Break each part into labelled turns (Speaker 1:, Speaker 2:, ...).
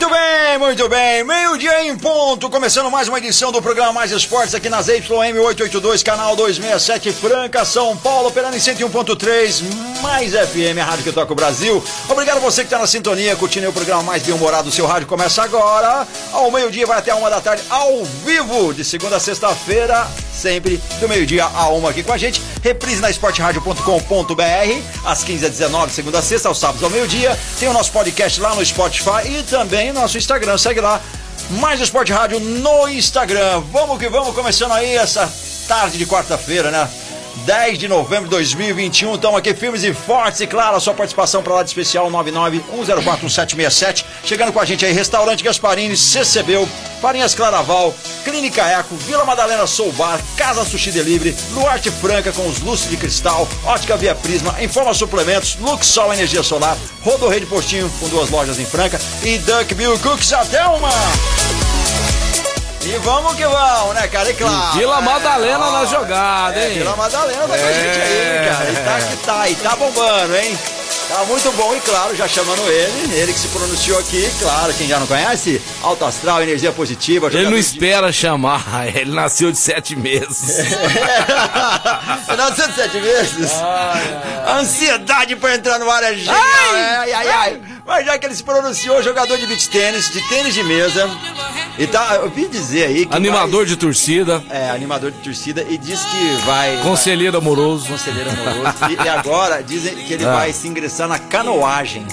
Speaker 1: Muito bem, muito bem. Meio-dia em ponto, começando mais uma edição do programa Mais Esportes aqui nas YM 882, canal 267 Franca, São Paulo, operando em 101.3, mais FM, a rádio que toca o Brasil. Obrigado você que está na sintonia, curtindo o programa mais bem-humorado do seu rádio. Começa agora, ao meio-dia, vai até a uma da tarde, ao vivo, de segunda a sexta-feira, sempre do meio-dia a uma aqui com a gente. Reprise na esporteradio.com.br, às 15 às 19 segunda a sexta, aos sábados ao meio-dia. Tem o nosso podcast lá no Spotify e também nosso Instagram. Segue lá, mais Esporte Rádio no Instagram. Vamos que vamos, começando aí essa tarde de quarta-feira, né? 10 de novembro de 2021, estamos aqui firmes e fortes e claro, a sua participação para lá de especial 991041767, chegando com a gente aí, Restaurante Gasparini, CCBU, Farinhas Claraval, Clínica Eco, Vila Madalena Soubar, Casa Sushi Delivery, Luarte Franca com os luzes de cristal, Ótica Via Prisma, Informa Suplementos, Luxol Energia Solar, Rodorreio de Postinho com duas lojas em Franca e Duck Bill Cooks até uma! E vamos que vamos, né, cara? E claro.
Speaker 2: Vila
Speaker 1: né?
Speaker 2: Madalena
Speaker 1: Ó,
Speaker 2: na jogada,
Speaker 1: é,
Speaker 2: hein?
Speaker 1: Vila Madalena tá com a
Speaker 2: É.
Speaker 1: gente aí, cara. E tá que tá, e tá bombando, hein? Tá muito bom e claro, já chamando ele, ele que se pronunciou aqui, claro, quem já não conhece, Alto Astral, Energia Positiva.
Speaker 2: Ele não
Speaker 1: jogador de-
Speaker 2: espera chamar, ele nasceu de sete meses.
Speaker 1: É 907 vezes. A ansiedade pra entrar no ar é genial. Ai, ai, ai, Mas já que ele se pronunciou, jogador de beach tênis, de tênis de mesa. E tá, eu dizer aí que.
Speaker 2: Animador de torcida,
Speaker 1: vai- é, animador de torcida e diz que vai.
Speaker 2: conselheiro amoroso.
Speaker 1: Conselheiro amoroso. E, e agora dizem que ele
Speaker 2: Ah.
Speaker 1: vai se ingressar na canoagem.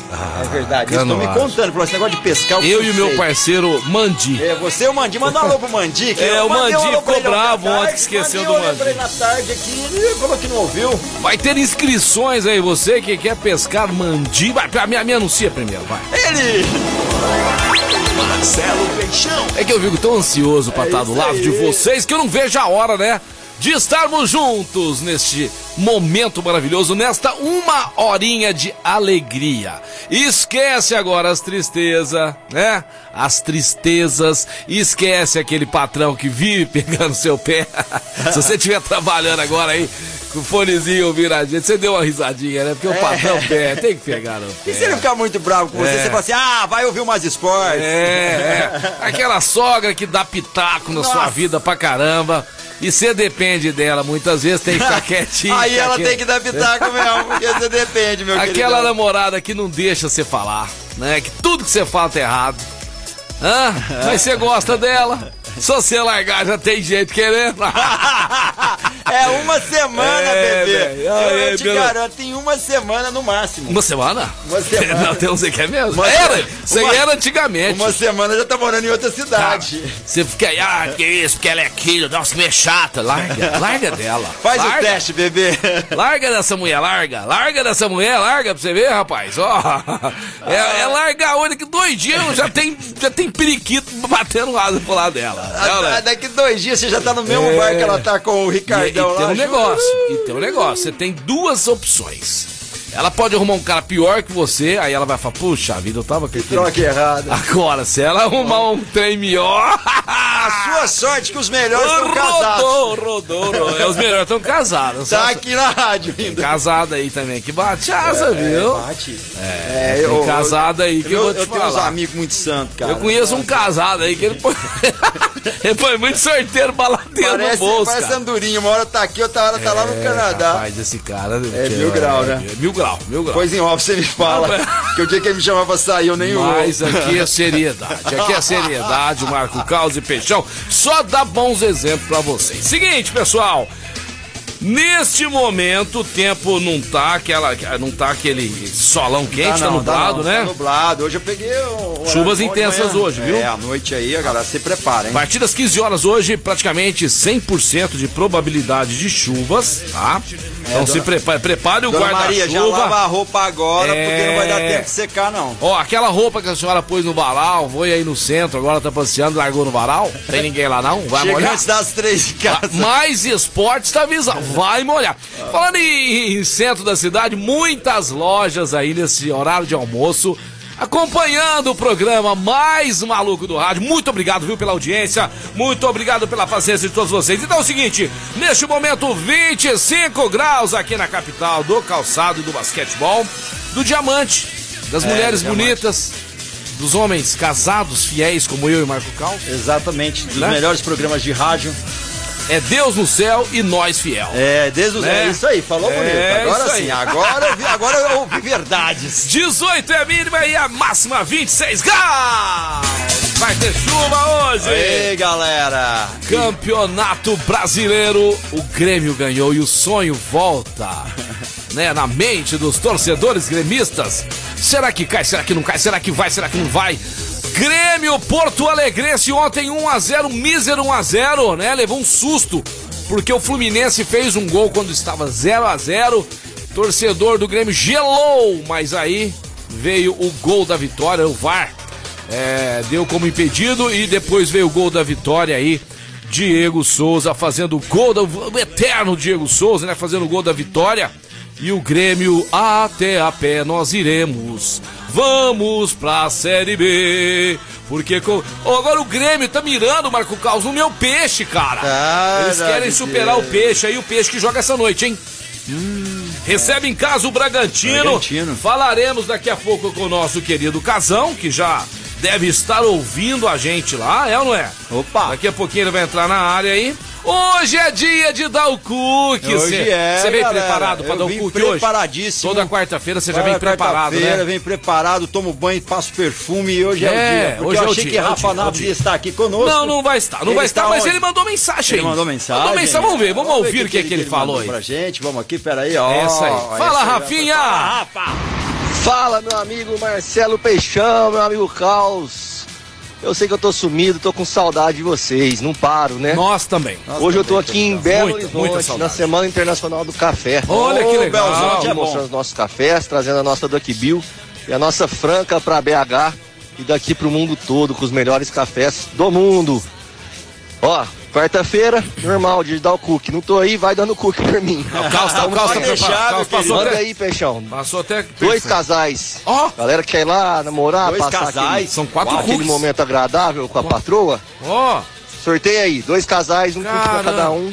Speaker 1: é verdade. Isso estão me
Speaker 2: canoagem.
Speaker 1: contando. Falou esse negócio de pescar.
Speaker 2: Eu e o meu parceiro Mandi.
Speaker 1: É, você e o Mandi, manda um alô pro Mandi. que
Speaker 2: É,
Speaker 1: eu
Speaker 2: o Mandi ficou bravo ontem que esqueceu
Speaker 1: mandei
Speaker 2: do
Speaker 1: um alô pra ele
Speaker 2: Mandi.
Speaker 1: na tarde aqui, falou que não ouviu.
Speaker 2: Vai ter inscrições aí, você que quer pescar Mandi. Vai, pra- me, me anuncia primeiro, vai.
Speaker 1: Ele!
Speaker 3: Marcelo Peixão.
Speaker 2: É que eu fico tão ansioso pra
Speaker 1: É
Speaker 2: estar do lado
Speaker 1: aí.
Speaker 2: de vocês que eu não vejo a hora, né? De estarmos juntos neste momento maravilhoso, nesta uma horinha de alegria. Esquece agora as tristezas, né? As tristezas. Esquece aquele patrão que vive pegando seu pé. Se você estiver trabalhando agora aí, com o fonezinho viradinho, você deu uma risadinha, né? Porque o patrão pé tem que pegar no pé.
Speaker 1: E se ele ficar muito bravo com você,
Speaker 2: É.
Speaker 1: você fala assim, ah, vai ouvir mais esporte.
Speaker 2: É, é. Aquela sogra que dá pitaco na sua
Speaker 1: Nossa.
Speaker 2: vida pra caramba. E você depende dela, muitas vezes tem que ficar quietinho.
Speaker 1: Aí
Speaker 2: ficar
Speaker 1: ela
Speaker 2: quieto.
Speaker 1: tem que dar pitaco mesmo, porque você depende, meu
Speaker 2: Aquela
Speaker 1: querido.
Speaker 2: namorada que não deixa você falar, né? Que tudo que você fala tá errado. Hã? Mas você gosta dela. Se você largar, já tem jeito querendo.
Speaker 1: é uma semana,
Speaker 2: É,
Speaker 1: bebê.
Speaker 2: velho.
Speaker 1: Eu,
Speaker 2: Ah,
Speaker 1: eu
Speaker 2: é,
Speaker 1: te garanto, em uma semana no máximo.
Speaker 2: Uma semana?
Speaker 1: Uma semana.
Speaker 2: Não, tem uns que é mesmo.
Speaker 1: Uma-
Speaker 2: era, aí
Speaker 1: uma-
Speaker 2: era antigamente.
Speaker 1: Uma semana já tá morando em outra cidade.
Speaker 2: Você fica aí, ah, que isso, porque ela é aquilo, nossa, que é chata. Larga, larga dela.
Speaker 1: Faz o
Speaker 2: larga.
Speaker 1: teste, bebê.
Speaker 2: Larga dessa mulher, larga. Larga dessa mulher, larga pra você ver, rapaz. Ó. É, é largar a que dois dias já tem, já tem periquito batendo asa pro lado dela. Não,
Speaker 1: Ah,
Speaker 2: né?
Speaker 1: Daqui dois dias você já tá no mesmo
Speaker 2: É.
Speaker 1: bar que ela tá com o
Speaker 2: E, e
Speaker 1: Ricardão
Speaker 2: tem
Speaker 1: lá.
Speaker 2: um negócio, e tem um negócio. Você tem duas opções. Ela pode arrumar um cara pior que você, aí ela vai falar, puxa vida, eu tava com.
Speaker 1: Troca errado.
Speaker 2: Agora, se ela arrumar um trem melhor...
Speaker 1: A sua sorte que os melhores estão casados.
Speaker 2: Rodou, rodou, rodou. É, os melhores estão casados.
Speaker 1: Tá aqui na rádio ainda.
Speaker 2: Casada aí também, que bate asa, viu?
Speaker 1: Bate.
Speaker 2: É, tem casado aí que eu, vou te
Speaker 1: eu tenho uns
Speaker 2: falar.
Speaker 1: amigos muito santos, cara.
Speaker 2: Eu conheço um casado aí que ele põe, ele põe muito sorteiro baladeiro no
Speaker 1: Parece,
Speaker 2: bolso,
Speaker 1: parece andorinha. Uma hora tá aqui, outra hora tá lá no
Speaker 2: É,
Speaker 1: Canadá.
Speaker 2: Rapaz, esse cara...
Speaker 1: É mil grau, né?
Speaker 2: É mil grau, mil grau.
Speaker 1: Pois em off você me fala. que o dia que ele me chamava pra sair, eu nem
Speaker 2: Mas
Speaker 1: vou.
Speaker 2: aqui é seriedade, aqui é seriedade, Marco Caos e Peixão. Só dá bons exemplos pra vocês. Seguinte, pessoal. Neste momento o tempo não tá aquela, não tá aquele solão quente, tá,
Speaker 1: não,
Speaker 2: nublado,
Speaker 1: não,
Speaker 2: né?
Speaker 1: Tá nublado. Hoje eu peguei
Speaker 2: Chuvas intensas hoje, viu?
Speaker 1: É, à noite aí, a galera se prepara,
Speaker 2: A
Speaker 1: hein?
Speaker 2: partir das 15 horas hoje, praticamente 100% de probabilidade de chuvas, tá? Então se prepare, prepare o
Speaker 1: Dona Maria, já lava
Speaker 2: guarda-chuva.
Speaker 1: a roupa agora, porque não vai dar
Speaker 2: É.
Speaker 1: tempo de secar, não.
Speaker 2: Ó, aquela roupa que a senhora pôs no varal, foi aí no centro, agora tá passeando, largou no varal. Tem ninguém lá não? Vai
Speaker 1: Chega
Speaker 2: molhar.
Speaker 1: antes das três de casa.
Speaker 2: Mais esportes tá avisando, vai molhar. Falando em, em centro da cidade, muitas lojas aí nesse horário de almoço. Acompanhando o programa mais maluco do rádio. Muito obrigado, viu, pela audiência. Muito obrigado pela paciência de todos vocês. Então é o seguinte: neste momento, 25 graus aqui na capital do calçado e do basquetebol, do diamante, das
Speaker 1: É,
Speaker 2: mulheres
Speaker 1: diamante.
Speaker 2: bonitas, dos homens casados, fiéis como eu e Marco Cal.
Speaker 1: Exatamente, dos
Speaker 2: Né?
Speaker 1: melhores programas de rádio.
Speaker 2: É Deus no céu e nós fiel.
Speaker 1: É, desde os...
Speaker 2: Né?
Speaker 1: é isso aí, falou
Speaker 2: É,
Speaker 1: bonito. Agora sim, agora eu, agora eu ouvi verdades.
Speaker 2: 18 é a mínima e a máxima 26 graus. Vai ter chuva hoje.
Speaker 1: Ei, galera.
Speaker 2: Campeonato Brasileiro, o Grêmio ganhou e o sonho volta, né, na mente dos torcedores gremistas. Será que cai? Será que não cai? Será que vai? Será que não vai? Grêmio Porto Alegrense ontem 1 a 0, mísero 1 a 0, né? Levou um susto porque o Fluminense fez um gol quando estava 0 a 0. Torcedor do Grêmio gelou, mas aí veio o gol da vitória, o VAR é, deu como impedido e depois veio o gol da vitória aí. Diego Souza fazendo o gol do o eterno Diego Souza, né? Fazendo o gol da vitória. E o Grêmio até a pé nós iremos. Vamos pra Série B. Porque co- Ô, agora o Grêmio tá mirando, Marco Caos, no meu peixe, cara.
Speaker 1: Ah,
Speaker 2: Eles querem superar
Speaker 1: ser.
Speaker 2: o peixe aí, o peixe que joga essa noite, hein? Recebe em casa o Bragantino.
Speaker 1: Bragantino.
Speaker 2: Falaremos daqui a pouco com o nosso querido Casão, que já deve estar ouvindo a gente lá, é ou não é?
Speaker 1: Opa.
Speaker 2: Daqui a pouquinho ele vai entrar na área aí. Hoje é dia de dar o cookie.
Speaker 1: Hoje
Speaker 2: Cê-
Speaker 1: é,
Speaker 2: Você vem
Speaker 1: galera.
Speaker 2: preparado para dar o cookie hoje?
Speaker 1: preparadíssimo.
Speaker 2: Toda quarta-feira você já vem preparado, né?
Speaker 1: Vem preparado, tomo banho, passo perfume e hoje é,
Speaker 2: É,
Speaker 1: o dia.
Speaker 2: Hoje
Speaker 1: eu
Speaker 2: é o
Speaker 1: achei
Speaker 2: dia,
Speaker 1: que
Speaker 2: é
Speaker 1: Rafa
Speaker 2: é
Speaker 1: Naves estar aqui conosco.
Speaker 2: Não, não vai estar, não
Speaker 1: Ele
Speaker 2: vai
Speaker 1: está
Speaker 2: estar, mas
Speaker 1: onde?
Speaker 2: ele mandou mensagem.
Speaker 1: Ele mandou mensagem.
Speaker 2: Mandou mensagem, vamos ver, vamos
Speaker 1: ver
Speaker 2: ouvir o que,
Speaker 1: que,
Speaker 2: que ele falou
Speaker 1: mandou
Speaker 2: aí.
Speaker 1: pra gente. Vamos aqui, peraí, ó.
Speaker 2: Essa aí.
Speaker 1: Essa
Speaker 2: Fala,
Speaker 1: aí,
Speaker 2: Rafinha!
Speaker 1: Fala, Rafa!
Speaker 4: Fala, meu amigo Marcelo Peixão, meu amigo Caos. Eu sei que eu tô sumido, tô com saudade de vocês, não paro, né?
Speaker 2: Nós também.
Speaker 4: Hoje eu tô aqui em Belo
Speaker 2: Muita,
Speaker 4: Horizonte, na Semana Internacional do Café.
Speaker 2: Olha que legal.
Speaker 1: Belzão,
Speaker 4: Aqui
Speaker 1: é
Speaker 4: mostrando os nossos cafés, trazendo a nossa Duck Bill e a nossa Franca pra BH e daqui pro mundo todo, com os melhores cafés do mundo. Ó, quarta-feira, normal, de dar o cookie. Não tô aí, vai dando cookie pra mim.
Speaker 2: O Caos tá, o tá preparado.
Speaker 1: deixar,
Speaker 2: passou
Speaker 4: Manda
Speaker 2: até,
Speaker 4: aí, Peixão.
Speaker 2: passou até
Speaker 4: Dois casais.
Speaker 2: Ó.
Speaker 4: Galera que quer ir lá namorar,
Speaker 1: Dois
Speaker 4: passar
Speaker 1: casais.
Speaker 4: aquele,
Speaker 2: São quatro
Speaker 1: Uau,
Speaker 4: aquele momento agradável com a patroa.
Speaker 2: Ó,
Speaker 4: Sorteio aí, dois casais, um cookie pra
Speaker 2: Caramba.
Speaker 4: cada um.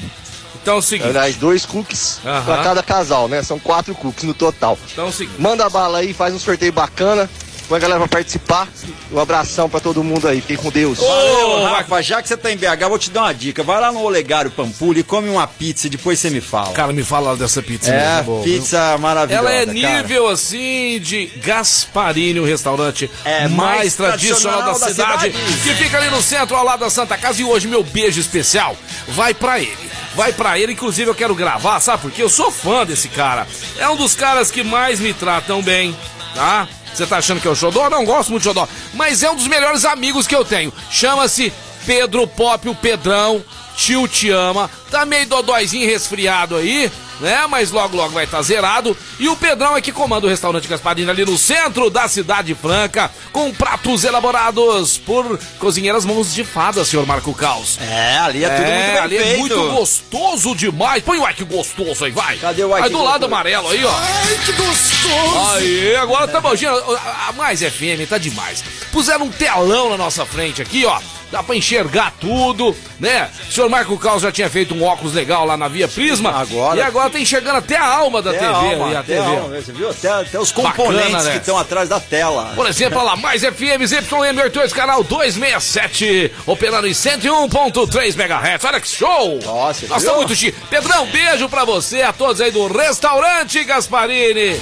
Speaker 2: então é o seguinte.
Speaker 4: Aliás, dois cookies
Speaker 2: Aham.
Speaker 4: pra cada casal, né? São quatro cookies no total.
Speaker 2: Então é o seguinte.
Speaker 4: Manda bala aí, faz um sorteio bacana. Põe a galera pra participar. Um abração pra todo mundo aí. Fiquem com Deus.
Speaker 1: Valeu,
Speaker 2: Ô,
Speaker 1: Rafa, já que você tá em BH, vou te dar uma dica. Vai lá no Olegário Pampulha e come uma pizza e depois você me fala.
Speaker 2: Cara, me fala dessa pizza
Speaker 1: é,
Speaker 2: mesmo, viu?
Speaker 1: pizza maravilhosa.
Speaker 2: Ela é
Speaker 1: cara.
Speaker 2: nível assim de Gasparini, o restaurante
Speaker 1: É,
Speaker 2: mais,
Speaker 1: mais
Speaker 2: tradicional, da,
Speaker 1: tradicional da
Speaker 2: cidade,
Speaker 1: cidade.
Speaker 2: que fica ali no centro, ao lado da Santa Casa. E hoje meu beijo especial vai pra ele. Vai pra ele, inclusive eu quero gravar, sabe por quê? Eu sou fã desse cara. É um dos caras que mais me tratam bem, tá? Você tá achando que é o Xodó? Não gosto muito de Xodó. Mas é um dos melhores amigos que eu tenho. Chama-se Pedro Pop, o Pedrão. Tio te ama. Tá meio dodóizinho resfriado aí, né? Mas logo, logo vai estar zerado. E o Pedrão é que comanda o restaurante Gasparini ali no centro da Cidade Franca, com pratos elaborados por cozinheiras mãos de fada, senhor Marco Caos.
Speaker 1: É, ali é, tudo muito bem
Speaker 2: ali é
Speaker 1: feito.
Speaker 2: muito gostoso demais. Põe o ai que gostoso aí, vai.
Speaker 1: Cadê o ai
Speaker 2: Aí do lado
Speaker 1: gostoso?
Speaker 2: amarelo aí, ó.
Speaker 1: Ai, que gostoso!
Speaker 2: Aí, agora tá bom, gente, a a Mais FM tá demais. Puseram um telão na nossa frente aqui, ó. Dá pra enxergar tudo, né? O senhor Marco Caos já tinha feito um óculos legal lá na Via Prisma.
Speaker 1: Agora-
Speaker 2: E agora tá enxergando até a alma da
Speaker 1: Até
Speaker 2: TV
Speaker 1: a alma,
Speaker 2: ali, a
Speaker 1: até a
Speaker 2: TV.
Speaker 1: alma, você viu? Até, até os componentes
Speaker 2: Bacana, né?
Speaker 1: que estão atrás da tela.
Speaker 2: Por exemplo, olha lá, mais FM, ZYM88, canal 267, operando em 101.3 MHz. Olha que show!
Speaker 1: Nossa,
Speaker 2: Nós estamos muito chique. Pedrão, beijo pra você, a todos aí do Restaurante Gasparini.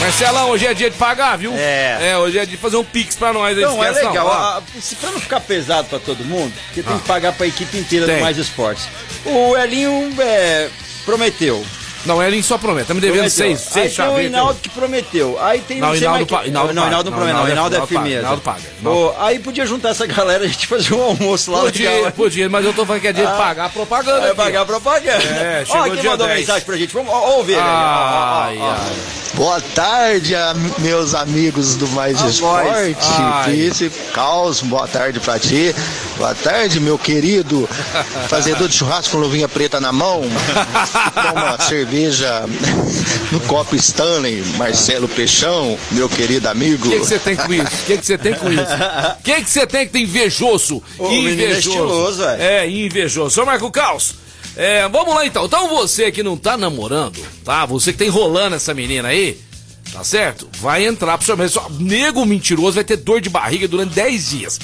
Speaker 2: Marcelão, hoje é dia de pagar, viu?
Speaker 1: É.
Speaker 2: É, hoje é dia de fazer um pix pra nós. aí,
Speaker 1: Não, é legal.
Speaker 2: Ó.
Speaker 1: A- a- se pra não ficar pesado pra todo mundo, porque tem que pagar pra equipe inteira
Speaker 2: Tem.
Speaker 1: do Mais Esportes. O Elinho é, prometeu.
Speaker 2: Não, ele só promete. Tá me devendo
Speaker 1: Prometeu.
Speaker 2: seis,
Speaker 1: Aí
Speaker 2: seis
Speaker 1: tem o. Hinaldo que prometeu. Aí tem
Speaker 2: Não,
Speaker 1: não sei
Speaker 2: Hinaldo
Speaker 1: mais
Speaker 2: pa-
Speaker 1: quem-
Speaker 2: Hinaldo
Speaker 1: Não,
Speaker 2: paga.
Speaker 1: Hinaldo
Speaker 2: Não,
Speaker 1: não promete, não.
Speaker 2: Hinaldo é-
Speaker 1: Hinaldo é firmeza.
Speaker 2: Hinaldo paga.
Speaker 1: Pô, aí podia juntar essa galera e a gente fazer um almoço lá
Speaker 2: Podia,
Speaker 1: legal.
Speaker 2: podia, mas eu tô falando que é dia de pagar a propaganda. Aqui.
Speaker 1: pagar a propaganda.
Speaker 2: É,
Speaker 1: Ó,
Speaker 2: chegou
Speaker 1: quem
Speaker 2: dia
Speaker 1: mandou
Speaker 2: 10.
Speaker 1: mensagem pra gente? Vamos ó, ó, ouvir ó, ó,
Speaker 2: Ai,
Speaker 1: ó, ó.
Speaker 2: ai.
Speaker 5: Boa tarde, meus amigos do Mais
Speaker 1: A
Speaker 5: Esporte. Príncipe Caos, boa tarde pra ti. Boa tarde, meu querido fazedor de churrasco com luvinha preta na mão. Toma cerveja no copo Stanley, Marcelo Peixão, meu querido amigo.
Speaker 2: O que você tem com isso? O que você tem com isso? O que você tem que tem invejoso?
Speaker 1: O menino é.
Speaker 2: É, invejoso. Ô, Marco Caos, é, vamos lá então. Então você que não tá namorando, tá? Você que tá enrolando essa menina aí, tá certo? Vai entrar pro sorteio. Só- Nego mentiroso vai ter dor de barriga durante 10 dias.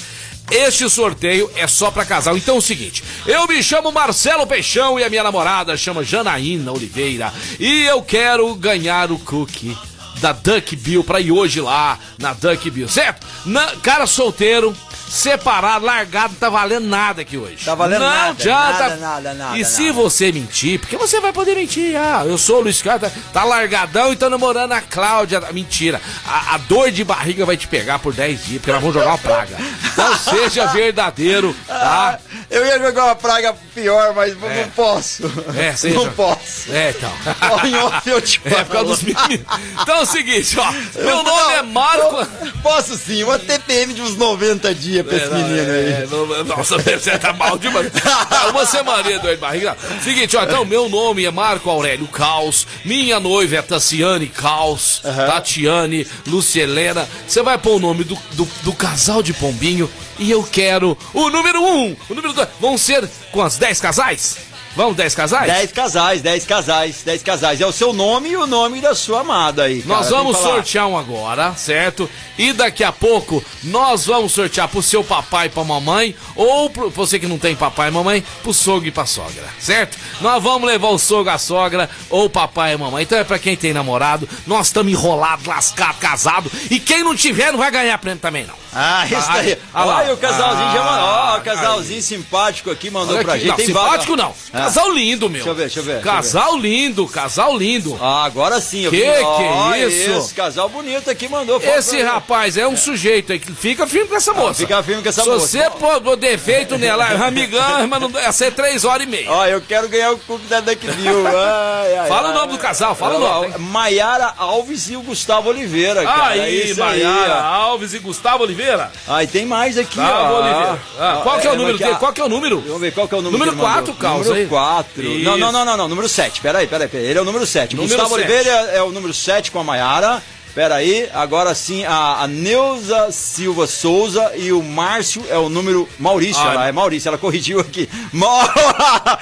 Speaker 2: Este sorteio é só pra casal. Então é o seguinte, eu me chamo Marcelo Peixão e a minha namorada chama Janaína Oliveira. E eu quero ganhar o cookie da Duck Bill pra ir hoje lá na Duck Bill, certo? Na- cara solteiro, separado, largado, não tá valendo nada aqui hoje.
Speaker 1: Tá valendo
Speaker 2: não
Speaker 1: nada,
Speaker 2: adianta.
Speaker 1: nada, nada, nada,
Speaker 2: E se
Speaker 1: nada.
Speaker 2: você mentir, porque você vai poder mentir. Ah, eu sou o Luiz Carlos, tá, tá largadão e tá namorando a Cláudia. Mentira. A, a dor de barriga vai te pegar por 10 dias, porque nós vamos jogar uma praga. Não seja verdadeiro, tá?
Speaker 1: Eu ia jogar uma praga pior, mas não posso.
Speaker 2: É, seja.
Speaker 1: Não posso.
Speaker 2: É, então.
Speaker 1: Ó, em off eu te
Speaker 2: É, por causa dos meninos. Então é o seguinte, ó. Meu nome é Marco.
Speaker 1: Posso sim, uma TPM de uns 90 dias pra esse menino aí.
Speaker 2: É, não- nossa, você tá mal demais. É, Uma semaninha dor de barriga. Seguinte, ó, então, meu nome é Marco Aurélio Caos. Minha noiva é Tassiane Caos. Tatiane, Lucielena. Você vai pôr o nome do, do, do casal de pombinho. E eu quero o número um, o número dois. Vão ser quantos? 10 casais? Vão 10 casais?
Speaker 1: 10 casais, 10 casais, 10 casais. É o seu nome e o nome da sua amada aí. cara.
Speaker 2: Nós vamos sortear um agora, certo? E daqui a pouco nós vamos sortear pro seu papai e pra mamãe, ou pro você que não tem papai e mamãe, pro sogro e pra sogra, certo? Nós vamos levar o sogro, a sogra, ou papai e mamãe. Então é pra quem tem namorado, nós estamos enrolados, lascados, casados, e quem não tiver não vai ganhar prêmio também, não.
Speaker 1: Ah, isso
Speaker 2: Ah,
Speaker 1: daí.
Speaker 2: ah.
Speaker 1: Olha, o casalzinho já mandou.
Speaker 2: Ah,
Speaker 1: Ó, o casalzinho simpático aqui mandou
Speaker 2: Olha
Speaker 1: pra
Speaker 2: aqui.
Speaker 1: gente.
Speaker 2: Não,
Speaker 1: Tem
Speaker 2: simpático
Speaker 1: vaga-
Speaker 2: não.
Speaker 1: Ah.
Speaker 2: Casal lindo, meu.
Speaker 1: Deixa eu ver, deixa eu ver, eu
Speaker 2: Casal lindo, casal lindo.
Speaker 1: Ah, agora sim. eu
Speaker 2: Que
Speaker 1: vi-
Speaker 2: que é isso?
Speaker 1: Esse casal bonito aqui mandou.
Speaker 2: Esse rapaz é um sujeito aí que fica firme com essa moça.
Speaker 1: fica firme com essa
Speaker 2: Se
Speaker 1: moça.
Speaker 2: você pôr defeito nela, é amigão, mas não ia ser três horas e meia.
Speaker 1: Ó, eu quero ganhar o cookie da Duck Bill. Ai, ai,
Speaker 2: Fala o nome do casal, fala o nome.
Speaker 1: Maiara Alves e o Gustavo Oliveira, cara. é
Speaker 2: Aí,
Speaker 1: isso
Speaker 2: Maiara. Alves e Gustavo Oliveira.
Speaker 1: Aí tem mais aqui,
Speaker 2: Gustavo
Speaker 1: ó.
Speaker 2: Oliveira. Ah, qual que é o número
Speaker 1: aqui,
Speaker 2: dele? Qual que é o número?
Speaker 1: Vamos ver qual que é o número
Speaker 2: Número
Speaker 1: que ele mandou.
Speaker 2: quatro, Carlos, aí.
Speaker 1: Número 4. Não,
Speaker 2: Isso.
Speaker 1: não, não, não, não. Número 7. Peraí, peraí, peraí. Ele é o número 7.
Speaker 2: Número
Speaker 1: Gustavo
Speaker 2: sete.
Speaker 1: Oliveira é, é o número 7 com a Maiara. Peraí, agora sim, a, a Neuza Silva Souza e o Márcio é o número Maurício.
Speaker 2: Ah,
Speaker 1: ela é Maurício, ela corrigiu aqui.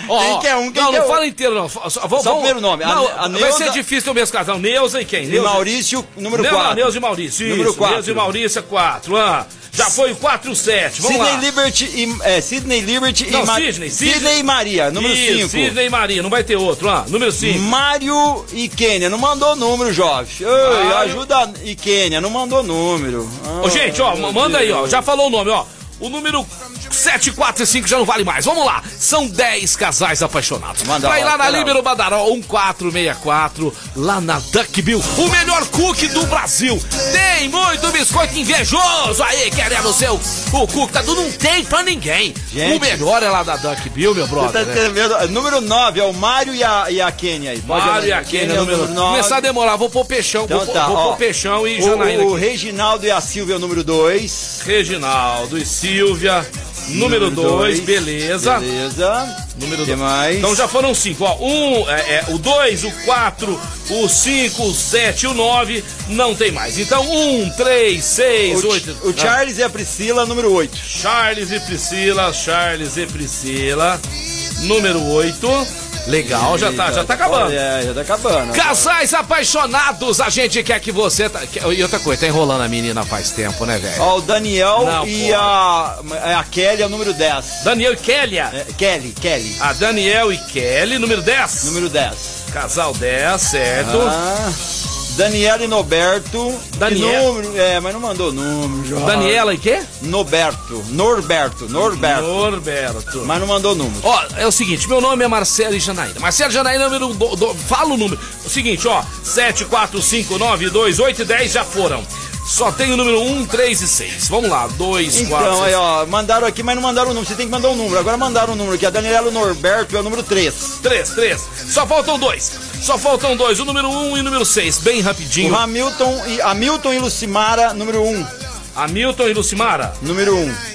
Speaker 2: Ó,
Speaker 1: quem que é um, quem
Speaker 2: não,
Speaker 1: que é
Speaker 2: não fala inteiro, não. Só, só, vamos-
Speaker 1: Só o
Speaker 2: vamos-
Speaker 1: primeiro nome. A
Speaker 2: Não,
Speaker 1: a
Speaker 2: vai
Speaker 1: Neuza-
Speaker 2: ser difícil o mesmo casal. Neuza e quem?
Speaker 1: E
Speaker 2: Neuza.
Speaker 1: Maurício, número
Speaker 2: Neuza,
Speaker 1: 4.
Speaker 2: Neuza e Maurício.
Speaker 1: Número
Speaker 2: Isso,
Speaker 1: quatro.
Speaker 2: Neuza e Maurício é 4. Ah, já foi o 4 7. Vamos
Speaker 1: Sidney
Speaker 2: lá.
Speaker 1: Liberty e, é, Sidney Liberty
Speaker 2: Não,
Speaker 1: e Ma-
Speaker 2: Sidney, Sidney.
Speaker 1: Sidney e Maria, número
Speaker 2: Isso,
Speaker 1: 5.
Speaker 2: Sidney e Maria, não vai ter outro. Ah, número 5.
Speaker 1: Mário e Kênia, não mandou número, jovem.
Speaker 2: Mário.
Speaker 1: ajuda e Kênia, não mandou número. Ah,
Speaker 2: Ô, gente, ó, manda aí, ó. Já falou o nome, ó. O número 745 já não vale mais. Vamos lá. São 10 casais apaixonados.
Speaker 1: Manda
Speaker 2: Vai
Speaker 1: lá,
Speaker 2: na. Líbero Badaró 1464, lá na Duck Bill. O melhor cookie do Brasil. Tem muito biscoito invejoso aí, querendo o seu. O cookie tá tudo não tem pra ninguém.
Speaker 1: Gente.
Speaker 2: O melhor é lá da Duck Bill, meu
Speaker 1: Você tá
Speaker 2: brother. né?
Speaker 1: Número 9 é o Mário e a, e a Kênia aí. Pode
Speaker 2: Mário e a Kênia,
Speaker 1: é o
Speaker 2: número
Speaker 1: nove.
Speaker 2: Começar a demorar, vou pôr peixão,
Speaker 1: Então
Speaker 2: vou,
Speaker 1: tá,
Speaker 2: vou
Speaker 1: ó.
Speaker 2: pôr peixão e
Speaker 1: O,
Speaker 2: Janaína
Speaker 1: o
Speaker 2: aqui.
Speaker 1: Reginaldo e a Silvia é o número 2.
Speaker 2: Reginaldo e Silvia, número 2, beleza.
Speaker 1: Beleza.
Speaker 2: Número
Speaker 1: que
Speaker 2: dois.
Speaker 1: mais?
Speaker 2: Então já foram cinco, ó. Um, é, é, o 2, o 4, o 5, o 7, o 9, não tem mais. Então, um, três, seis,
Speaker 1: o,
Speaker 2: oito.
Speaker 1: o Charles e a Priscila, número 8.
Speaker 2: Charles e Priscila, Charles e Priscila, número 8. Legal, já tá, já tá acabando.
Speaker 1: É, já tá acabando.
Speaker 2: Casais apaixonados, a gente quer que você. Tá... E outra coisa, tá enrolando a menina faz tempo, né, velho?
Speaker 1: Ó, o Daniel
Speaker 2: Não,
Speaker 1: e a, a Kelly é o número 10.
Speaker 2: Daniel e Kélia.
Speaker 1: É, Kelly, Kelly.
Speaker 2: A Daniel e Kelly, número 10.
Speaker 1: Número 10.
Speaker 2: Casal 10, certo?
Speaker 1: Ah, Daniela e Noberto.
Speaker 2: Daniel-
Speaker 1: Que número? É, mas não mandou número, Jorge.
Speaker 2: Daniela e quê?
Speaker 1: Noberto. Norberto. Norberto.
Speaker 2: Norberto.
Speaker 1: Mas não mandou número.
Speaker 2: Ó, é o seguinte, meu nome é Marcelo Janaína. Marcelo Janaína, número. Do, do- fala o número. O seguinte, ó. 7, 4, 5, 9, 2, 8 e 10 já foram. Só tem o número 1, 3 e 6. Vamos lá. 2,
Speaker 1: Então,
Speaker 2: 4,
Speaker 1: aí, ó, mandaram aqui, mas não mandaram o número. Você tem que mandar o número. Agora mandaram o número aqui. A Daniela Norberto é o número 3.
Speaker 2: 3, 3. Só faltam dois. Só faltam dois. O número 1 e o número 6. Bem
Speaker 1: O
Speaker 2: rapidinho.
Speaker 1: Hamilton e Hamilton e Lucimara, número 1.
Speaker 2: Hamilton e Lucimara.
Speaker 1: Número 1.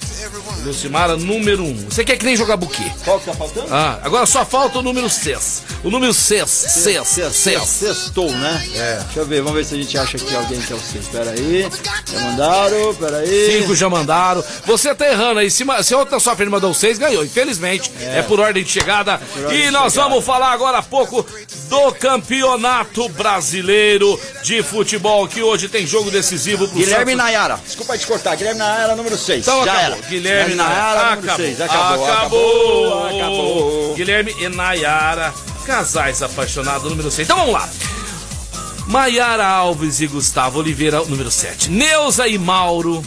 Speaker 2: Lucimara, número 1. Você quer que nem jogar buquê?
Speaker 1: Qual que tá faltando?
Speaker 2: Ah, agora só falta o número 6. O número 6. 6. 6.
Speaker 1: Sextou, né? É. Deixa eu ver, vamos ver se a gente acha aqui alguém que é o 6. Pera aí. Já mandaram, pera aí.
Speaker 2: Cinco já mandaram. Você tá errando aí. Se, se outra sua firma mandou seis, ganhou. Infelizmente, é, por ordem de chegada.
Speaker 1: ordem
Speaker 2: e
Speaker 1: de
Speaker 2: nós
Speaker 1: chegada.
Speaker 2: vamos falar agora há pouco do Campeonato Brasileiro de Futebol, que hoje tem jogo decisivo pro
Speaker 1: Guilherme
Speaker 2: Santos.
Speaker 1: Nayara. Desculpa te cortar. Guilherme Nayara, número 6.
Speaker 2: Então
Speaker 1: Já
Speaker 2: acabou.
Speaker 1: era.
Speaker 2: Guilherme
Speaker 1: Nayara, número 6. Acabou, acabou, acabou.
Speaker 2: Guilherme e Nayara, casais apaixonados, número 6. Então vamos lá. Maiara Alves e Gustavo Oliveira, número 7. Neuza e Mauro.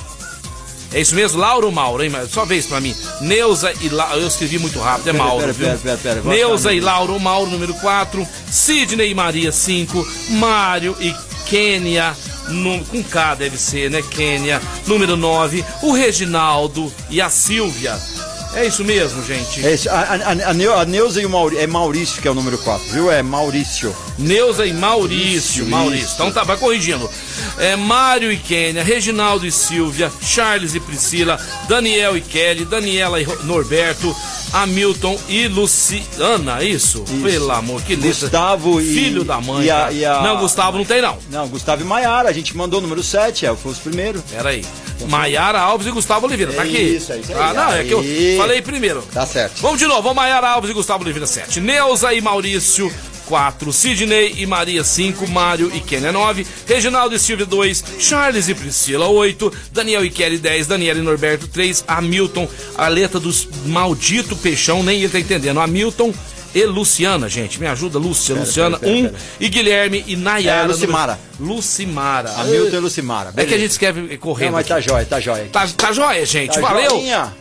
Speaker 2: É isso mesmo? Lauro Mauro, hein? Só vez pra mim. Neuza e Lauro. Eu escrevi muito rápido, é
Speaker 1: Pera,
Speaker 2: Mauro.
Speaker 1: pera,
Speaker 2: viu?
Speaker 1: pera, pera, pera, vou
Speaker 2: Neuza e. Lauro, Mauro, número 4. Sidney e Maria, 5. Mário e Kênia, num- com K deve ser, né? Kênia, número 9. O Reginaldo e a Silvia. É isso mesmo, gente.
Speaker 1: É isso. A, a, a, a Neuza e o Maurício. É Maurício que é o número 4, viu? É Maurício.
Speaker 2: Neuza e Maurício.
Speaker 1: Isso,
Speaker 2: Maurício.
Speaker 1: isso.
Speaker 2: Então tá, vai corrigindo. É, Mário e Kênia, Reginaldo e Silvia, Charles e Priscila, Daniel e Kelly, Daniela e Norberto, Hamilton e Luciana, isso? Pelo amor, que lista.
Speaker 1: Gustavo e-
Speaker 2: Filho da mãe.
Speaker 1: e a- e a-
Speaker 2: Não, Gustavo não tem não.
Speaker 1: Não, Gustavo e Maiara. A gente mandou o número 7, é, foi os primeiros.
Speaker 2: Pera aí. Maiara Alves e Gustavo Oliveira, tá
Speaker 1: É
Speaker 2: aqui.
Speaker 1: isso, é isso aí.
Speaker 2: Ah, não, é que eu
Speaker 1: Aí.
Speaker 2: falei primeiro.
Speaker 1: Tá certo.
Speaker 2: Vamos de novo, Maiara Alves e Gustavo Oliveira 7. Neuza e Maurício 4. Sidney e Maria 5. Mário e Kênia 9. Reginaldo e Silvia 2. Charles e Priscila 8. Daniel e Kelly 10. Daniela e Norberto 3. Hamilton, a letra dos maldito peixão, nem ele tá entendendo. Hamilton e Luciana, gente. Me ajuda, Lúcia, Luciana
Speaker 1: pera,
Speaker 2: 1.
Speaker 1: pera.
Speaker 2: E Guilherme e Nayara.
Speaker 1: É, Lucimara.
Speaker 2: número- Lucimara.
Speaker 1: Hamilton e Lucimara.
Speaker 2: É que a
Speaker 1: beleza.
Speaker 2: gente escreve correndo.
Speaker 1: Não, mas tá
Speaker 2: aqui.
Speaker 1: jóia, tá jóia.
Speaker 2: Tá, tá joia, gente.
Speaker 1: Tá
Speaker 2: Valeu.
Speaker 1: joinha.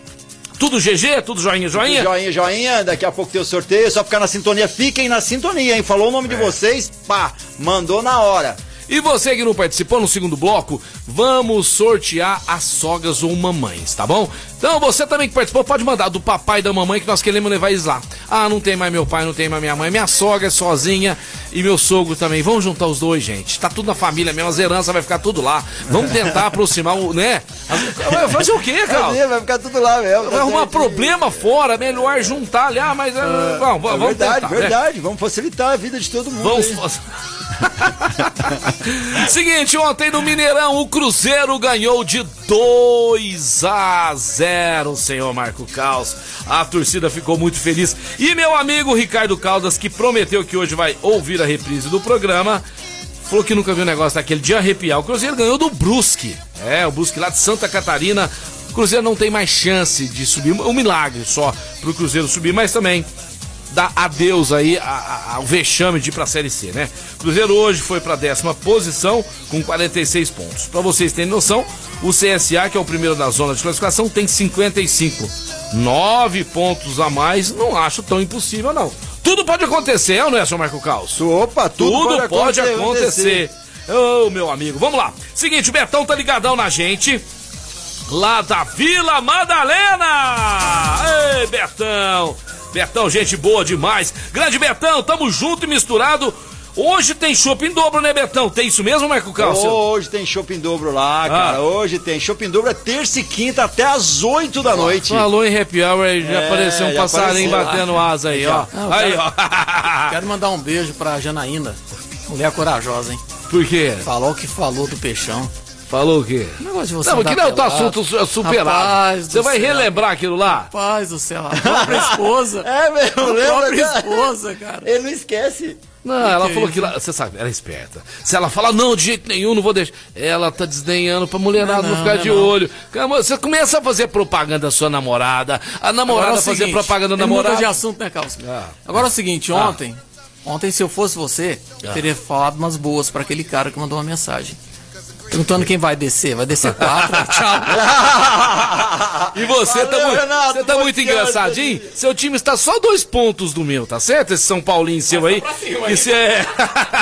Speaker 2: Tudo GG? Tudo joinha, joinha?
Speaker 1: Joinha, joinha. Daqui a pouco tem o sorteio. Só ficar na sintonia. Fiquem na sintonia, hein? Falou o nome de vocês, pá, mandou na hora.
Speaker 2: E você que não participou no segundo bloco, vamos sortear as sogas ou mamães, tá bom? Então você também que participou, pode mandar do papai e da mamãe que nós queremos levar eles lá. Ah, não tem mais meu pai, não tem mais minha mãe, minha sogra é sozinha e meu sogro também. Vamos juntar os dois, gente. Tá tudo na família mesmo, as heranças vai ficar tudo lá. Vamos tentar aproximar o, né? Vai fazer o quê, cara?
Speaker 1: Vai ficar tudo lá mesmo.
Speaker 2: Vai arrumar problema fora, melhor juntar ali. Ah, mas ah, vamos,
Speaker 1: É
Speaker 2: vamos
Speaker 1: verdade,
Speaker 2: tentar, né?
Speaker 1: verdade. Vamos facilitar a vida de todo mundo.
Speaker 2: Vamos. Seguinte, ontem no Mineirão o Cruzeiro ganhou de 2 a 0, senhor Marco Caos. A torcida ficou muito feliz. E meu amigo Ricardo Caldas, que prometeu que hoje vai ouvir a reprise do programa, falou que nunca viu um negócio daquele de arrepiar. O Cruzeiro ganhou do Brusque. É, o Brusque lá de Santa Catarina. O Cruzeiro não tem mais chance de subir. Um milagre só pro Cruzeiro subir, mas também dá adeus aí ao vexame de ir pra Série C, né? Cruzeiro hoje foi pra décima posição com 46 pontos. Pra vocês terem noção, o CSA, que é o primeiro da zona de classificação, tem 55. Nove pontos a mais, não acho tão impossível, não. Tudo pode acontecer, é não é, seu Marco Caos?
Speaker 1: Opa, tudo,
Speaker 2: Tudo pode acontecer. Ô, meu amigo, vamos lá. Seguinte, o Betão tá ligadão na gente. Lá da Vila Madalena! Ei, Betão! Betão, gente boa demais. Grande Betão, tamo junto e misturado. Hoje tem shopping dobro, né, Betão? Tem isso mesmo, Marco Cálcio?
Speaker 1: Hoje tem shopping dobro lá, cara. Hoje tem shopping dobro é terça e quinta até às 8 da noite.
Speaker 2: Falou em happy hour, já
Speaker 1: É,
Speaker 2: apareceu um
Speaker 1: já
Speaker 2: passarinho
Speaker 1: apareceu.
Speaker 2: batendo asa aí, ó.
Speaker 6: Não,
Speaker 2: Aí,
Speaker 6: cara-
Speaker 2: ó.
Speaker 6: Quero mandar um beijo pra Janaína. Mulher corajosa, hein?
Speaker 2: Por quê?
Speaker 6: Falou o que falou do peixão.
Speaker 2: Falou o quê?
Speaker 6: O negócio de você
Speaker 2: Não, que não é o teu
Speaker 6: pelado.
Speaker 2: assunto su- superado.
Speaker 6: Rapaz
Speaker 2: Você vai
Speaker 6: céu.
Speaker 2: relembrar aquilo lá?
Speaker 6: Rapaz do céu, a própria esposa.
Speaker 1: É mesmo,
Speaker 6: a
Speaker 1: lembra?
Speaker 6: própria
Speaker 1: cara?
Speaker 6: esposa, cara.
Speaker 1: Ele não esquece.
Speaker 2: Não, ela
Speaker 6: que
Speaker 2: falou
Speaker 6: é
Speaker 2: que lá, você sabe, ela é esperta. Se ela falar, não, de jeito nenhum, não vou deixar. Ela tá desdenhando pra mulherada não,
Speaker 6: Não,
Speaker 2: ficar
Speaker 6: não,
Speaker 2: de
Speaker 6: não.
Speaker 2: olho. Você começa a fazer propaganda da sua namorada, a namorada
Speaker 6: Agora é
Speaker 2: fazer
Speaker 6: seguinte,
Speaker 2: propaganda da namorada.
Speaker 6: de assunto, né, Carlos?
Speaker 2: Ah.
Speaker 6: Agora é o seguinte, ontem Ontem, se eu fosse você, eu teria falado umas boas pra aquele cara que mandou uma mensagem. Perguntando quem vai descer. Vai descer quatro? Tchau.
Speaker 2: E você tá,
Speaker 1: Valeu,
Speaker 2: muito,
Speaker 1: Renato,
Speaker 2: você tá muito engraçadinho. Seu time está só dois pontos do meu, tá certo? Esse São Paulinho seu aí. Que cê é...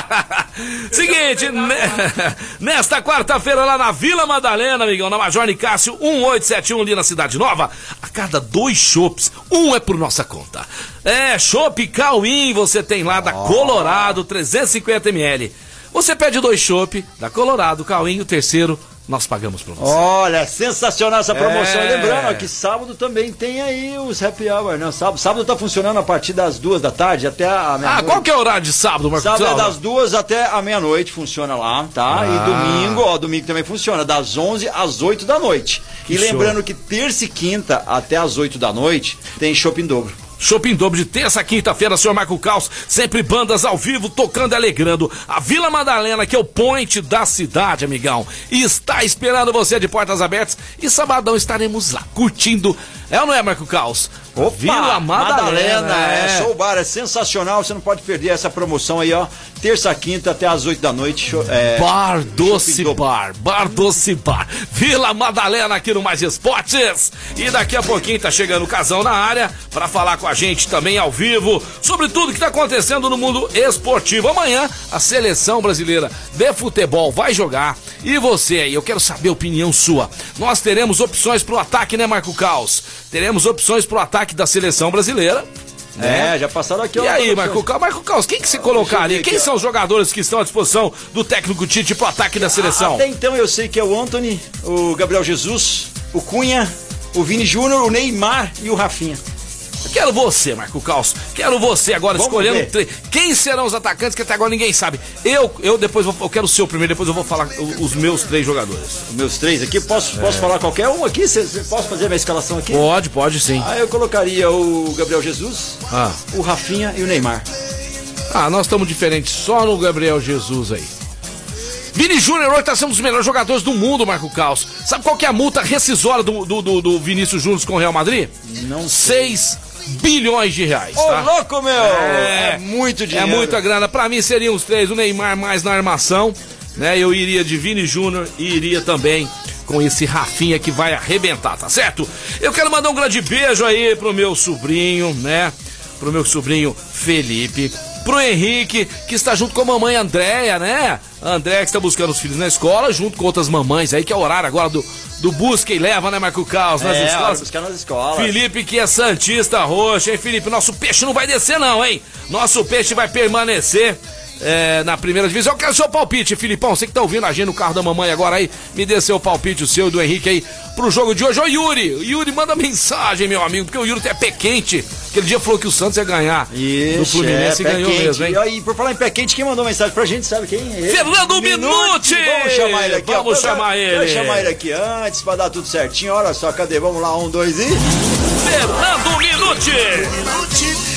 Speaker 2: Seguinte, ne- nesta quarta-feira lá na Vila Madalena, amigão, na Major Nicásio 1871 ali na Cidade Nova, a cada dois chopps, um é por nossa conta. É, chopp Cauim você tem lá da Colorado 350ml. Você pede dois chopp da Colorado Cauim, o terceiro nós pagamos pra você.
Speaker 1: Olha, sensacional essa promoção.
Speaker 2: É.
Speaker 1: Lembrando ó, que sábado também tem aí os happy hour, né? Sábado, sábado tá funcionando a partir das duas da tarde até a
Speaker 2: Ah,
Speaker 1: meia-noite.
Speaker 2: qual que é o horário de sábado, Marcos?
Speaker 1: Sábado é das duas até a meia-noite, funciona lá, tá?
Speaker 2: Ah.
Speaker 1: E domingo, ó, domingo também funciona, das 11 às 8 da noite.
Speaker 2: Que
Speaker 1: e lembrando que terça e quinta até às 8 da noite tem shopping dobro.
Speaker 2: Shopping Dobro de terça a quinta-feira, senhor Marco Caos, sempre bandas ao vivo, tocando e alegrando. A Vila Madalena, que é o point da cidade, amigão. E está esperando você de portas abertas. E sabadão estaremos lá, curtindo. É ou não é, Marco Caos?
Speaker 1: Opa,
Speaker 2: Vila Madalena.
Speaker 1: é. Show bar, é sensacional, você não pode perder essa promoção aí, ó. Terça, quinta até às 8 da noite. show- é,
Speaker 2: Bar Doce. Bar, Bar Doce Bar, Vila Madalena aqui no Mais Esportes. E daqui a pouquinho tá chegando o Casão na área para falar com a gente também ao vivo sobre tudo que tá acontecendo no mundo esportivo. Amanhã a seleção brasileira de futebol vai jogar. E você aí, eu quero saber a opinião sua. Nós teremos opções pro ataque, né, Marco Caos? Teremos opções pro ataque da seleção brasileira.
Speaker 1: É, já passaram aqui.
Speaker 2: E aí, Marco Caos? Marco Caos, quem que você colocaria?
Speaker 1: ver
Speaker 2: Quem
Speaker 1: aqui,
Speaker 2: são os jogadores que estão à disposição do técnico Tite pro ataque da seleção?
Speaker 1: Até então eu sei que é o Anthony, o Gabriel Jesus, o Cunha, o Vini Júnior, o Neymar e o Rafinha.
Speaker 2: Quero você, Marco Caos. Quero você agora
Speaker 1: Vamos
Speaker 2: escolhendo
Speaker 1: ver.
Speaker 2: quem serão os atacantes que até agora ninguém sabe. Eu, eu depois vou, eu quero o seu primeiro, depois eu vou falar os meus três jogadores.
Speaker 1: Os meus três aqui, posso, posso falar qualquer um aqui? Cê- cê- posso fazer minha escalação aqui?
Speaker 2: Pode, pode sim.
Speaker 1: Aí eu colocaria o Gabriel Jesus,
Speaker 2: Ah,
Speaker 1: o Rafinha e o Neymar.
Speaker 2: ah nós estamos diferentes só no Gabriel Jesus aí. Vini Júnior hoje tá sendo um dos melhores jogadores do mundo, Marco Caos. Sabe qual que é a multa rescisória do, do, do- do Vinícius Júnior com o Real Madrid?
Speaker 1: Não
Speaker 2: 6 bilhões de reais,
Speaker 1: Ô,
Speaker 2: tá?
Speaker 1: louco, meu! É, muito
Speaker 2: É
Speaker 1: dinheiro.
Speaker 2: muita grana. Pra mim seriam os três. O Neymar mais na armação, né? Eu iria de Vini Júnior e iria também com esse Rafinha que vai arrebentar, tá certo? Eu quero mandar um grande beijo aí pro meu sobrinho, né? Pro meu sobrinho Felipe. Pro Henrique, que está junto com a mamãe Andréia, né? A Andréia que está buscando os filhos na escola, junto com outras mamães aí, que é o horário agora do, do busca e leva, né, Marco Caos, nas
Speaker 1: É,
Speaker 2: escolas.
Speaker 1: buscar nas escolas.
Speaker 2: Felipe que é Santista Roxa, hein, Felipe? Nosso peixe não vai descer, não, hein? Nosso peixe vai permanecer é, na primeira divisão. Eu quero seu palpite, Filipão. Você que tá ouvindo a gente no carro da mamãe agora aí, me dê seu palpite, o seu e do Henrique aí, pro jogo de hoje. Ô, Yuri, Yuri, manda mensagem, meu amigo, porque o Yuri é pé quente. Aquele dia falou que o Santos ia ganhar
Speaker 1: Isso,
Speaker 2: do Fluminense
Speaker 1: é,
Speaker 2: e ganhou
Speaker 1: quente.
Speaker 2: mesmo, hein?
Speaker 1: E aí, por falar em pé quente, quem mandou mensagem pra gente, sabe quem? Ele.
Speaker 2: Fernando Minuti!
Speaker 1: Vamos chamar ele aqui. ó.
Speaker 2: Vamos chamar ele.
Speaker 1: Vamos chamar ele aqui antes pra dar tudo certinho. Olha só, cadê? Vamos lá, um, dois e...
Speaker 2: Fernando Minuti!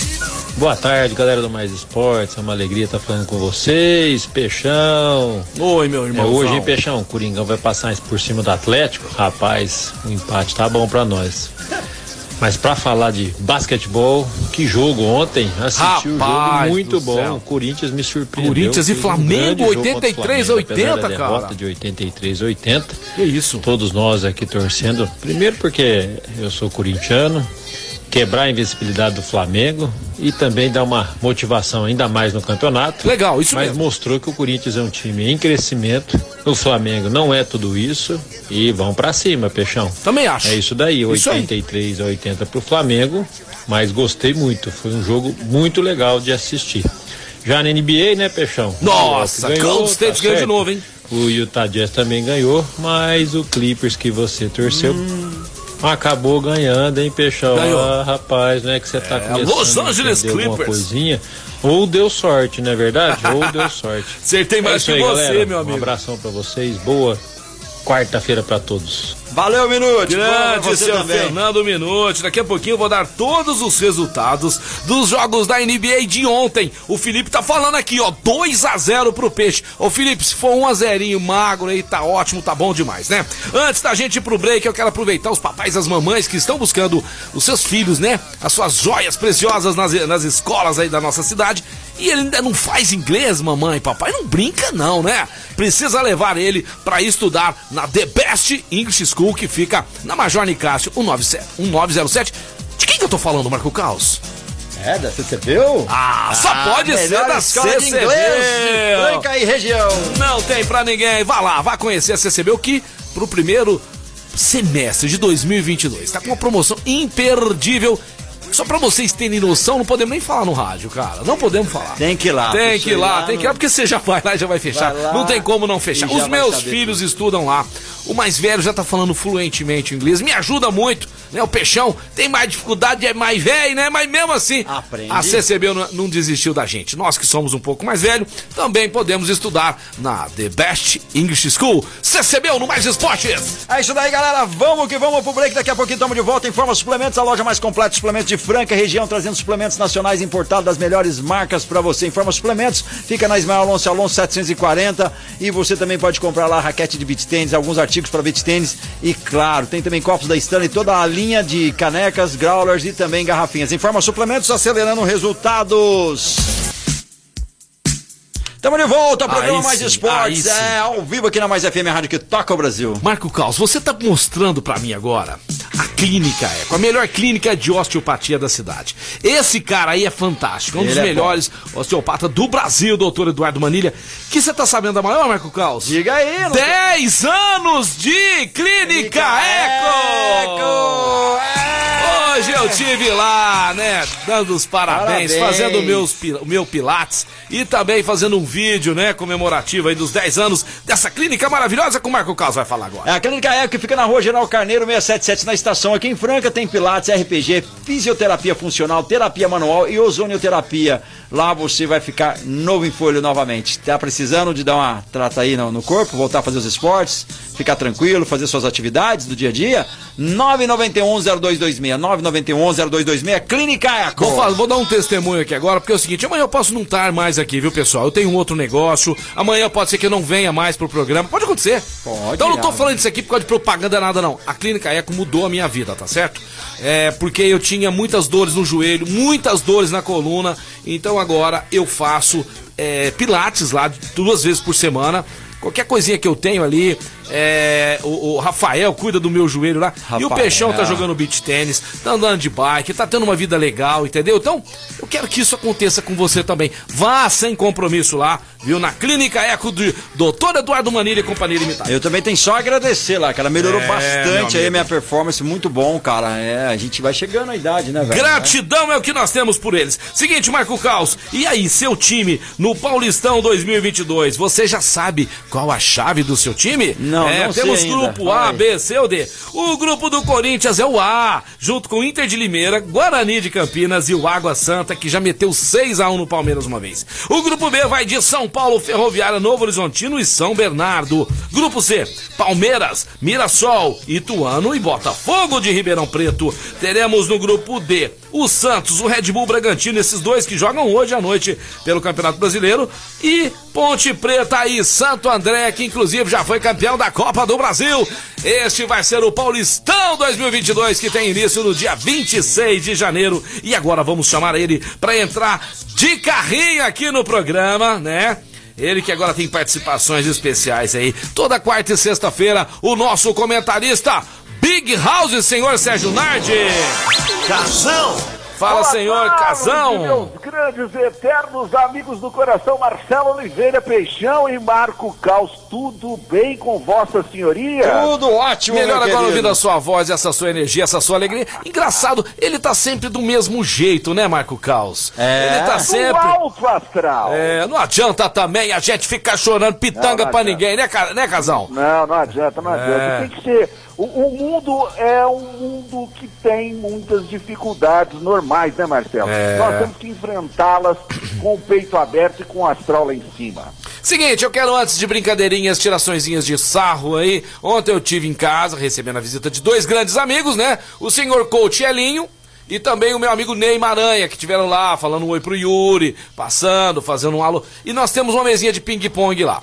Speaker 7: Boa tarde, galera do Mais Esportes. É uma alegria estar falando com vocês. Peixão.
Speaker 2: Oi, meu
Speaker 7: É
Speaker 2: irmão.
Speaker 7: hoje, hein, Peixão? O Coringão vai passar por cima do Atlético. Rapaz, o empate tá bom pra nós. Mas pra falar de basquetebol, que jogo ontem. Assisti o jogo muito bom.
Speaker 2: céu.
Speaker 7: O Corinthians me surpreendeu.
Speaker 2: Corinthians e
Speaker 7: um
Speaker 2: Flamengo,
Speaker 7: o
Speaker 2: 83 a
Speaker 7: Flamengo, apesar
Speaker 2: 80,
Speaker 7: da
Speaker 2: cara.
Speaker 7: derrota de 83 a 80.
Speaker 2: Que isso?
Speaker 7: Todos nós aqui torcendo. Primeiro porque eu sou corintiano, quebrar a invencibilidade do Flamengo e também dar uma motivação ainda mais no campeonato.
Speaker 2: Legal, isso
Speaker 7: Mas
Speaker 2: mesmo.
Speaker 7: mostrou que o Corinthians é um time em crescimento. O Flamengo não é tudo isso e vão pra cima, Peixão.
Speaker 2: Também acho.
Speaker 7: É isso daí,
Speaker 2: Isso aí.
Speaker 7: 83 a 80 pro Flamengo, mas gostei muito, foi um jogo muito legal de assistir. Já na NBA, né, Peixão?
Speaker 2: Nossa, Golden State ganhou de novo, hein?
Speaker 7: O Utah Jazz também ganhou, mas o Clippers que você torceu acabou ganhando, hein, Peixão?
Speaker 2: Ganhou.
Speaker 7: Ah, rapaz, né, que você tá
Speaker 2: É,
Speaker 7: começando
Speaker 2: Los Angeles Clippers.
Speaker 7: coisinha. Ou deu sorte, não é verdade? Ou deu sorte.
Speaker 2: Acertei mais
Speaker 7: É
Speaker 2: que
Speaker 7: aí,
Speaker 2: você,
Speaker 7: galera.
Speaker 2: meu amigo.
Speaker 7: Um abração pra vocês, boa quarta-feira pra todos.
Speaker 1: Valeu, Minuti. Pra
Speaker 2: Grande seu
Speaker 1: também.
Speaker 2: Fernando Minuti. Daqui a pouquinho eu vou dar todos os resultados dos jogos da NBA de ontem. O Felipe tá falando aqui, ó, 2 a 0 pro Peixe. Ô Felipe, se for 1 a 0 magro aí, tá ótimo, tá bom demais, né? Antes da gente ir pro break, eu quero aproveitar os papais e as mamães que estão buscando os seus filhos, né? As suas joias preciosas nas, nas escolas aí da nossa cidade e ele ainda não faz inglês, mamãe e papai. Não brinca, não, né? Precisa levar ele para estudar na The Best English School, que fica na Major Nicásio 1907. De quem que eu tô falando, Marco Caos?
Speaker 1: É, da CCBU?
Speaker 2: Ah, só ah, pode ser da CCBU.
Speaker 1: Franca e região.
Speaker 2: Não tem pra ninguém. Vá lá, vá conhecer a CCBU que pro primeiro semestre de 2022 tá com uma promoção imperdível só pra vocês terem noção, não podemos nem falar no rádio, cara. Não podemos falar.
Speaker 1: Tem que ir lá.
Speaker 2: Tem que ir lá, tem que ir lá, porque você já vai lá e já vai fechar. Vai não tem como não fechar. Os meus filhos tudo. estudam lá. O mais velho já tá falando fluentemente inglês. Me ajuda muito, né? O Peixão tem mais dificuldade, é mais velho, né? Mas mesmo assim, Aprende. a CCB não, não desistiu da gente. Nós que somos um pouco mais velhos, também podemos estudar na The Best English School. CCB no Mais Esportes.
Speaker 1: É isso daí, galera. Vamos que vamos pro break. Daqui a pouquinho estamos de volta. Informa Suplementos, a loja mais completa de suplementos de Franca região, trazendo suplementos nacionais importados das melhores marcas para você. Informa Suplementos, fica na Ismael Alonso Alonso 740 e você também pode comprar lá raquete de beach tênis, alguns artigos para beach tênis e claro, tem também copos da Stanley, toda a linha de canecas, growlers e também garrafinhas. Informa Suplementos, acelerando resultados. Estamos de volta, programa aí Mais sim, Esportes. É, ao vivo aqui na Mais FM Rádio que toca o Brasil.
Speaker 2: Marco Caos, você está mostrando para mim agora Clínica Eco, a melhor clínica de osteopatia da cidade. Esse cara aí é fantástico, um Ele dos é melhores bom. osteopatas do Brasil, doutor Eduardo Manilha. Que você tá sabendo da maior, Marco Caos?
Speaker 1: Diga aí,
Speaker 2: 10 anos de Clínica, Clínica Eco! Eco! É. Hoje eu tive lá, né, dando os parabéns, parabéns. fazendo meus, o meu Pilates e também fazendo um vídeo, né, comemorativo aí dos 10 anos dessa clínica maravilhosa que o Marco Caos vai falar agora.
Speaker 1: É a Clínica Eco que fica na rua General Carneiro 677 na estação aqui em Franca tem Pilates, RPG, fisioterapia funcional, terapia manual e ozonioterapia. Lá você vai ficar novo em folho novamente. Tá precisando de dar uma trata aí no, no corpo, voltar a fazer os esportes, ficar tranquilo, fazer suas atividades do dia a dia? 991-0226, 991-0226, Clínica Eco.
Speaker 2: Vou, vou dar um testemunho aqui agora, porque é o seguinte, amanhã eu posso não estar mais aqui, viu pessoal? Eu tenho um outro negócio, amanhã pode ser que eu não venha mais pro programa, pode acontecer. Pode. Então eu não tô falando isso aqui por causa de propaganda nada não. A Clínica Eco mudou a minha vida, tá certo? É, porque eu tinha muitas dores no joelho, muitas dores na coluna, então agora eu faço é, pilates lá duas vezes por semana. Qualquer coisinha que eu tenho ali, é, o, o, Rafael cuida do meu joelho lá. Rafael. E o Peixão tá jogando beach tênis, tá andando de bike, tá tendo uma vida legal, entendeu? Então, eu quero que isso aconteça com você também. Vá sem compromisso lá, viu? Na Clínica Eco do Dr. Eduardo Manilha e Companhia Limitada.
Speaker 1: Eu também tenho só a agradecer lá, cara. Melhorou é, bastante aí a minha performance, muito bom, cara. É, a gente vai chegando à idade, né, velho?
Speaker 2: Gratidão é o que nós temos por eles. Seguinte, Marco Caos, e aí, seu time no Paulistão 2022, você já sabe qual a chave do seu time?
Speaker 1: Não, é, não
Speaker 2: temos grupo A, B, C ou D. O grupo do Corinthians é o A, junto com o Inter de Limeira, Guarani de Campinas e o Água Santa, que já meteu 6 a 1 no Palmeiras uma vez. O grupo B vai de São Paulo, Ferroviária, Novo Horizontino e São Bernardo. Grupo C, Palmeiras, Mirassol, Ituano e Botafogo de Ribeirão Preto. Teremos no grupo D o Santos, o Red Bull Bragantino, esses dois que jogam hoje à noite pelo Campeonato Brasileiro, e Ponte Preta e Santo André, que inclusive já foi campeão da Copa do Brasil. Este vai ser o Paulistão 2022, que tem início no dia 26 de janeiro. E agora vamos chamar ele para entrar de carrinho aqui no programa, né? Ele que agora tem participações especiais aí. Toda quarta e sexta-feira, o nosso comentarista Big House, senhor Sérgio Nardi.
Speaker 1: Casão!
Speaker 2: Fala, Boa senhor tarde, Casão.
Speaker 8: Meus grandes eternos amigos do coração, Marcelo Oliveira Peixão e Marco Caos. Tudo bem com Vossa Senhoria?
Speaker 1: Tudo ótimo,
Speaker 2: Melhor agora querido. ouvindo a sua voz, essa sua energia, essa sua alegria. Engraçado, ele tá sempre do mesmo jeito, né, Marco Caos?
Speaker 1: É.
Speaker 2: Ele tá sempre.
Speaker 8: Do alto astral.
Speaker 2: É, não adianta também a gente ficar chorando pitanga não, não pra ninguém, né, né, Casão?
Speaker 8: Não, não adianta, não adianta. É. Tem que ser o, o, mundo é um mundo que tem muitas dificuldades normais, né, Marcelo? É... Nós temos que enfrentá-las com o peito aberto e com o astral lá em cima.
Speaker 2: Seguinte, eu quero antes de brincadeirinhas, tiraçõezinhas de sarro aí. Ontem eu tive em casa recebendo a visita de dois grandes amigos, né? O senhor coach Elinho e também o meu amigo Ney Maranha, que tiveram lá falando um oi pro Yuri, passando, fazendo um alô. E nós temos uma mesinha de ping-pong lá.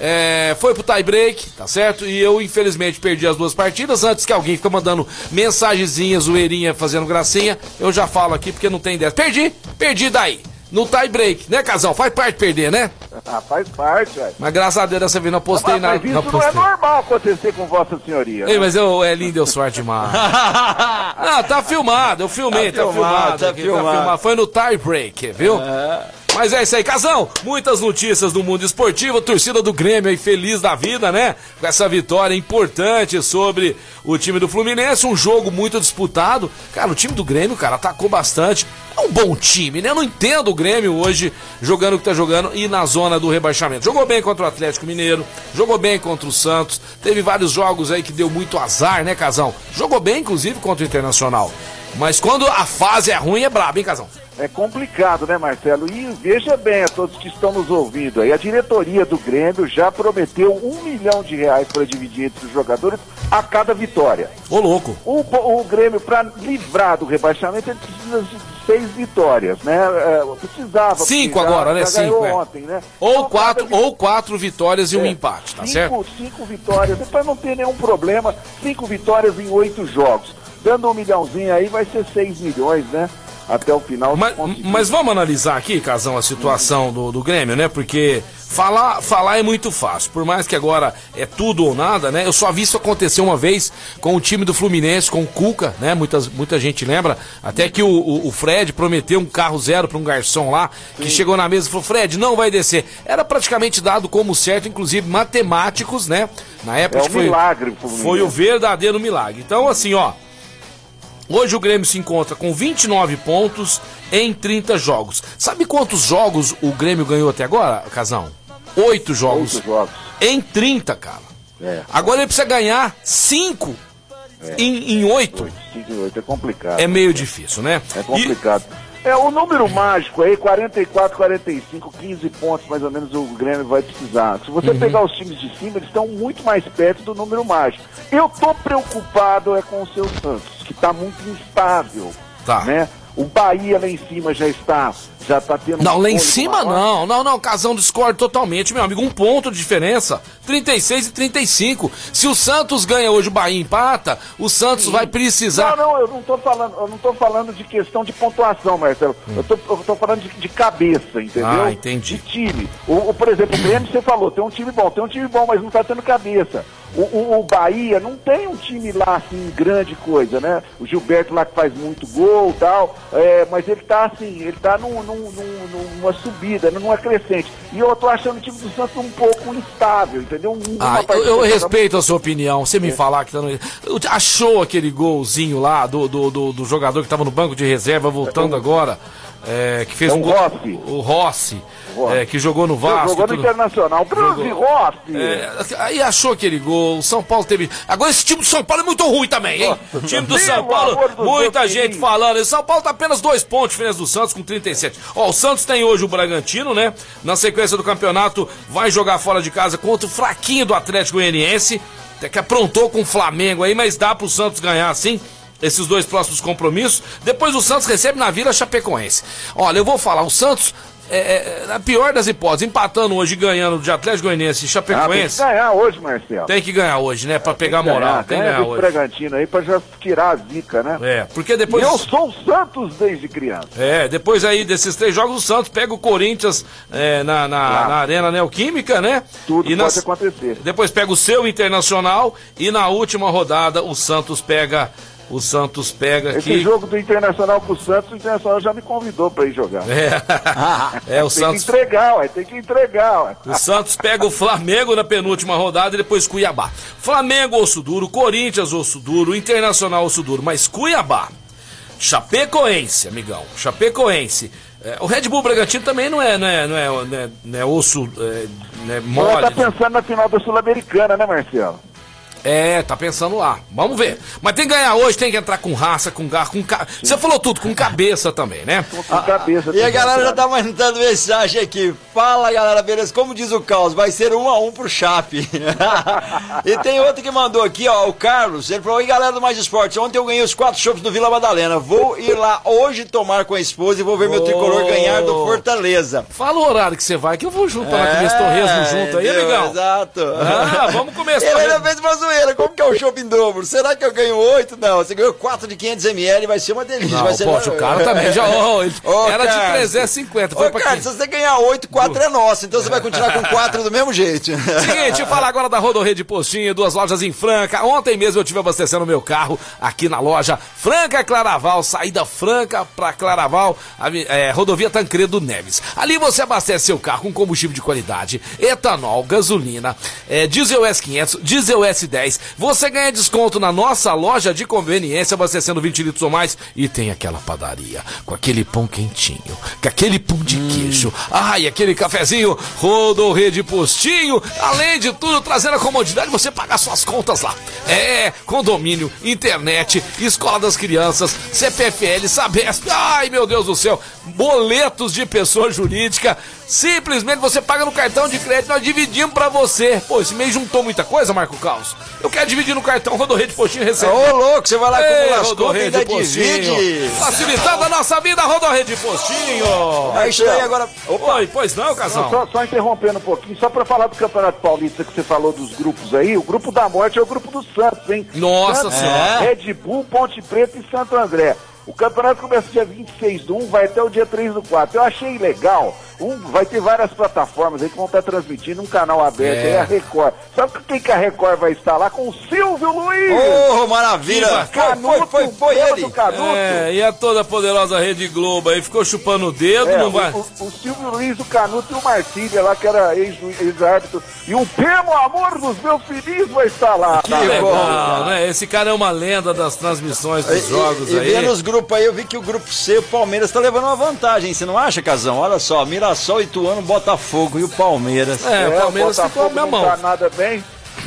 Speaker 2: É, foi pro tie break, tá certo? E eu, infelizmente, perdi as duas partidas. Antes que alguém fica mandando mensagenzinha, zoeirinha, fazendo gracinha, eu já falo aqui porque não tem ideia. Perdi, perdi daí. no tie break, né, casal? Faz parte perder, né?
Speaker 8: Ah, faz parte, velho.
Speaker 2: Mas graças a Deus dessa vez não postei nada.
Speaker 8: Mas isso
Speaker 2: não,
Speaker 8: não, é normal acontecer com Vossa Senhoria.
Speaker 2: Ei, né? mas eu, é lindo, deu sorte demais. ah, tá filmado, eu filmei, tá, tá filmado. filmado, tá, aqui, filmado. tá filmado. Foi no tie break, viu? É. Mas é isso aí, Casão. Muitas notícias do mundo esportivo. Torcida do Grêmio aí feliz da vida, né? Com essa vitória importante sobre o time do Fluminense. Um jogo muito disputado. Cara, o time do Grêmio, cara, atacou bastante. É um bom time, né? Eu não entendo o Grêmio hoje jogando o que tá jogando e na zona do rebaixamento. Jogou bem contra o Atlético Mineiro, jogou bem contra o Santos. Teve vários jogos aí que deu muito azar, né, Casão? Jogou bem, inclusive, contra o Internacional. Mas quando a fase é ruim, é brabo, hein, Casão?
Speaker 8: É complicado, né, Marcelo? E veja bem a todos que estão nos ouvindo aí, a diretoria do Grêmio já prometeu um milhão de reais para dividir entre os jogadores a cada vitória.
Speaker 2: Ô, louco!
Speaker 8: O, o Grêmio, para livrar do rebaixamento, ele precisa de seis vitórias, né? É, precisava.
Speaker 2: Cinco agora, né? Cinco. É. Ontem, né? Ou, então, quatro, ou quatro vitórias e um é, empate, tá
Speaker 8: cinco,
Speaker 2: certo?
Speaker 8: Cinco vitórias, para não ter nenhum problema, cinco vitórias em oito jogos. Dando um milhãozinho aí, vai ser seis milhões, né? Até o final.
Speaker 2: Mas, mas vamos analisar aqui, Casão, a situação do, do Grêmio, né? Porque falar, falar é muito fácil. Por mais que agora é tudo ou nada, né? Eu só vi isso acontecer uma vez com o time do Fluminense, com o Cuca, né? Muitas, muita gente lembra. Até que o, o, o Fred prometeu um carro zero para um garçom lá, que Sim. chegou na mesa e falou: Fred, não vai descer. Era praticamente dado como certo, inclusive matemáticos, né? Na época
Speaker 8: é um foi, milagre,
Speaker 2: foi o verdadeiro milagre. Então, assim, ó. Hoje o Grêmio se encontra com 29 pontos em 30 jogos. Sabe quantos jogos o Grêmio ganhou até agora, Casão? Oito jogos. Oito jogos. Em 30, cara. É. Agora ele precisa ganhar 5 é. em 8.
Speaker 8: 5 em 8 é complicado.
Speaker 2: É meio difícil, né?
Speaker 8: É complicado. E... É, o número mágico aí, 44, 45, 15 pontos mais ou menos o Grêmio vai precisar. Se você uhum. pegar os times de cima, eles estão muito mais perto do número mágico. Eu tô preocupado é com o seu Santos, que está muito instável. Tá. Né? O Bahia lá em cima já está, já está tendo.
Speaker 2: Não, um lá em cima não, não, não. Casão discorda totalmente, meu amigo. Um ponto de diferença: 36 e 35. Se o Santos ganha hoje o Bahia empata, o Santos Sim. vai precisar.
Speaker 8: Não, não, eu não estou falando, eu não tô falando de questão de pontuação, Marcelo. Hum. Eu, tô, eu tô falando de, de, cabeça, entendeu?
Speaker 2: Ah, entendi.
Speaker 8: De time. O, o, por exemplo, o Grêmio, você falou, tem um time bom, tem um time bom, mas não está tendo cabeça. O, o, o, Bahia não tem um time lá assim, grande coisa, né? O Gilberto lá que faz muito gol e tal, é, mas ele tá assim, ele tá num, num, num, numa subida, numa crescente. E eu tô achando o time do Santos um pouco instável, entendeu? Um,
Speaker 2: ah, eu, eu respeito a sua opinião. Você me é. falar que tá no... achou aquele golzinho lá do, do, do, do jogador que tava no banco de reserva voltando é, agora. É, que fez é um gol. Rossi. O Rossi. É, que jogou no Vasco.
Speaker 8: Jogou no Internacional. Grande Rossi.
Speaker 2: É, aí achou aquele gol. O São Paulo teve. Agora esse time do São Paulo é muito ruim também, hein? O time do São Paulo, muita gente falando. O São Paulo tá apenas dois pontos diferença do Santos com 37. Ó, o Santos tem hoje o Bragantino, né? Na sequência do campeonato, vai jogar fora de casa contra o fraquinho do Atlético Goianiense. Até que aprontou com o Flamengo aí, mas dá pro Santos ganhar assim esses dois próximos compromissos. Depois o Santos recebe na Vila Chapecoense. Olha, eu vou falar, o Santos é, é, na pior das hipóteses, empatando hoje e ganhando de Atlético Goianiense e Chapecoense.
Speaker 8: Ah, tem que ganhar hoje, Marcelo.
Speaker 2: Tem que ganhar hoje, né? Pra pegar moral. Ganhar, tem que ganhar hoje.
Speaker 8: Bragantino aí pra já tirar a zica, né?
Speaker 2: É, porque depois.
Speaker 8: E eu sou o Santos desde criança.
Speaker 2: É, depois aí desses três jogos, o Santos pega o Corinthians é, na, na, claro. na, Arena Neoquímica, né?
Speaker 8: Tudo
Speaker 2: e
Speaker 8: pode nas... acontecer.
Speaker 2: Depois pega o seu Internacional e na última rodada o Santos pega o Santos pega
Speaker 8: aqui. Esse jogo do Internacional com o Santos, o Internacional já me convidou para ir jogar.
Speaker 2: É, é o
Speaker 8: tem
Speaker 2: Santos.
Speaker 8: Tem que entregar, ué, tem que entregar, ué.
Speaker 2: O Santos pega o Flamengo na penúltima rodada e depois Cuiabá. Flamengo, osso duro, Corinthians, osso duro, Internacional, osso duro, mas Cuiabá. Chapecoense, amigão. Chapecoense. É, o Red Bull Bragantino também não é, não é, não é, não é, não é osso é, não é mole.
Speaker 8: Tá pensando na final da Sul-Americana, né, Marcelo?
Speaker 2: É, tá pensando lá. Vamos ver. Mas tem que ganhar hoje, tem que entrar com raça, com garra, com ca... Você falou tudo, com cabeça também, né?
Speaker 1: Com cabeça. E a galera já tá mandando mensagem aqui. Fala, galera, beleza? Como diz o Caos, vai ser um a um pro Chape. e tem outro que mandou aqui, ó, o Carlos. Ele falou: Oi, galera do Mais Esportes. Ontem eu ganhei os quatro chopps do Vila Madalena. Vou ir lá hoje tomar com a esposa e vou ver oh. meu tricolor ganhar do Fortaleza.
Speaker 2: Fala o horário que você vai, que eu vou junto é, para comer esse torresmo junto aí, amigão.
Speaker 1: Exato.
Speaker 2: Ah, vamos esse
Speaker 1: Ele ainda fez uma zoeira, como que é o shopping dobro? Será que eu ganho 8? Não, você ganhou 4 de 500ml, vai ser uma delícia.
Speaker 2: Não,
Speaker 1: vai ser
Speaker 2: poxa, o cara também já. Oh,
Speaker 1: Ô,
Speaker 2: era de
Speaker 1: cara.
Speaker 2: 350. Foi pra
Speaker 1: cara,
Speaker 2: quem?
Speaker 1: se você ganhar 8, 4 é nosso, então você vai continuar com 4 do mesmo jeito.
Speaker 2: Seguinte, fala agora da Rodorrede Postinho, duas lojas em Franca. Ontem mesmo eu tive abastecendo meu carro aqui na loja Franca Claraval, saída Franca pra Claraval, avi- é, rodovia Tancredo Neves. Ali você abastece seu carro com combustível de qualidade, etanol, gasolina, é, diesel S500, diesel S10. Você ganha desconto na nossa loja de conveniência abastecendo 20 litros ou mais e tem aquela padaria com aquele pão quentinho, com aquele pão de queijo. Ai, aquele cafezinho, Rodorrede Postinho. Além de tudo, trazendo a comodidade, você pagar suas contas lá. É, condomínio, internet, escola das crianças, CPFL, Sabesp. Ai, meu Deus do céu, boletos de pessoa jurídica. Simplesmente você paga no cartão de crédito, nós dividimos pra você. Pô, esse mês juntou muita coisa, Marco Caos. Eu quero dividir no cartão Rodorrede Postinho recebe.
Speaker 1: Ô, louco, você vai lá
Speaker 2: Ei,
Speaker 1: contas e
Speaker 2: Rodorrede
Speaker 1: divide.
Speaker 2: Postinho. Facilitando a nossa vida, Rodorrede Postinho.
Speaker 1: É isso aí agora. Opa,
Speaker 2: Oi, pois não, casal?
Speaker 8: Só, só interrompendo um pouquinho, só pra falar do Campeonato Paulista que você falou dos grupos aí, o grupo da morte é o grupo do Santos, hein?
Speaker 2: Nossa
Speaker 8: Santos,
Speaker 2: Senhora.
Speaker 8: Red Bull, Ponte Preta e Santo André. O campeonato começa dia 26 do 1, vai até o dia 3 do 4. Eu achei legal. Um, vai ter várias plataformas aí que vão estar transmitindo um canal aberto
Speaker 2: É.
Speaker 8: aí, a Record. Sabe quem que a Record vai estar lá? Com o Silvio Luiz!
Speaker 1: Ô, maravilha. Foi, foi, foi, foi
Speaker 8: lembra
Speaker 1: ele.
Speaker 8: Canuto?
Speaker 2: É, e a toda poderosa Rede Globo aí ficou chupando o dedo,
Speaker 8: É,
Speaker 2: não
Speaker 8: o,
Speaker 2: vai.
Speaker 8: o- o Silvio Luiz, o Canuto e o Marcília lá, que era ex- ex-árbitro. e o Pemo Amor dos meus filhos vai estar lá.
Speaker 1: Que
Speaker 8: tá?
Speaker 2: Legal, né? Esse cara é uma lenda das transmissões dos jogos
Speaker 1: e, e
Speaker 2: aí.
Speaker 1: vendo os grupos aí, eu vi que o grupo C, o Palmeiras tá levando uma vantagem, você não acha, Casão? Olha só, Mirassol, Ituano, Botafogo e o Palmeiras.
Speaker 2: É, o Palmeiras ficou
Speaker 8: Botafogo
Speaker 2: na
Speaker 8: não
Speaker 2: mão.
Speaker 8: tá nada bem.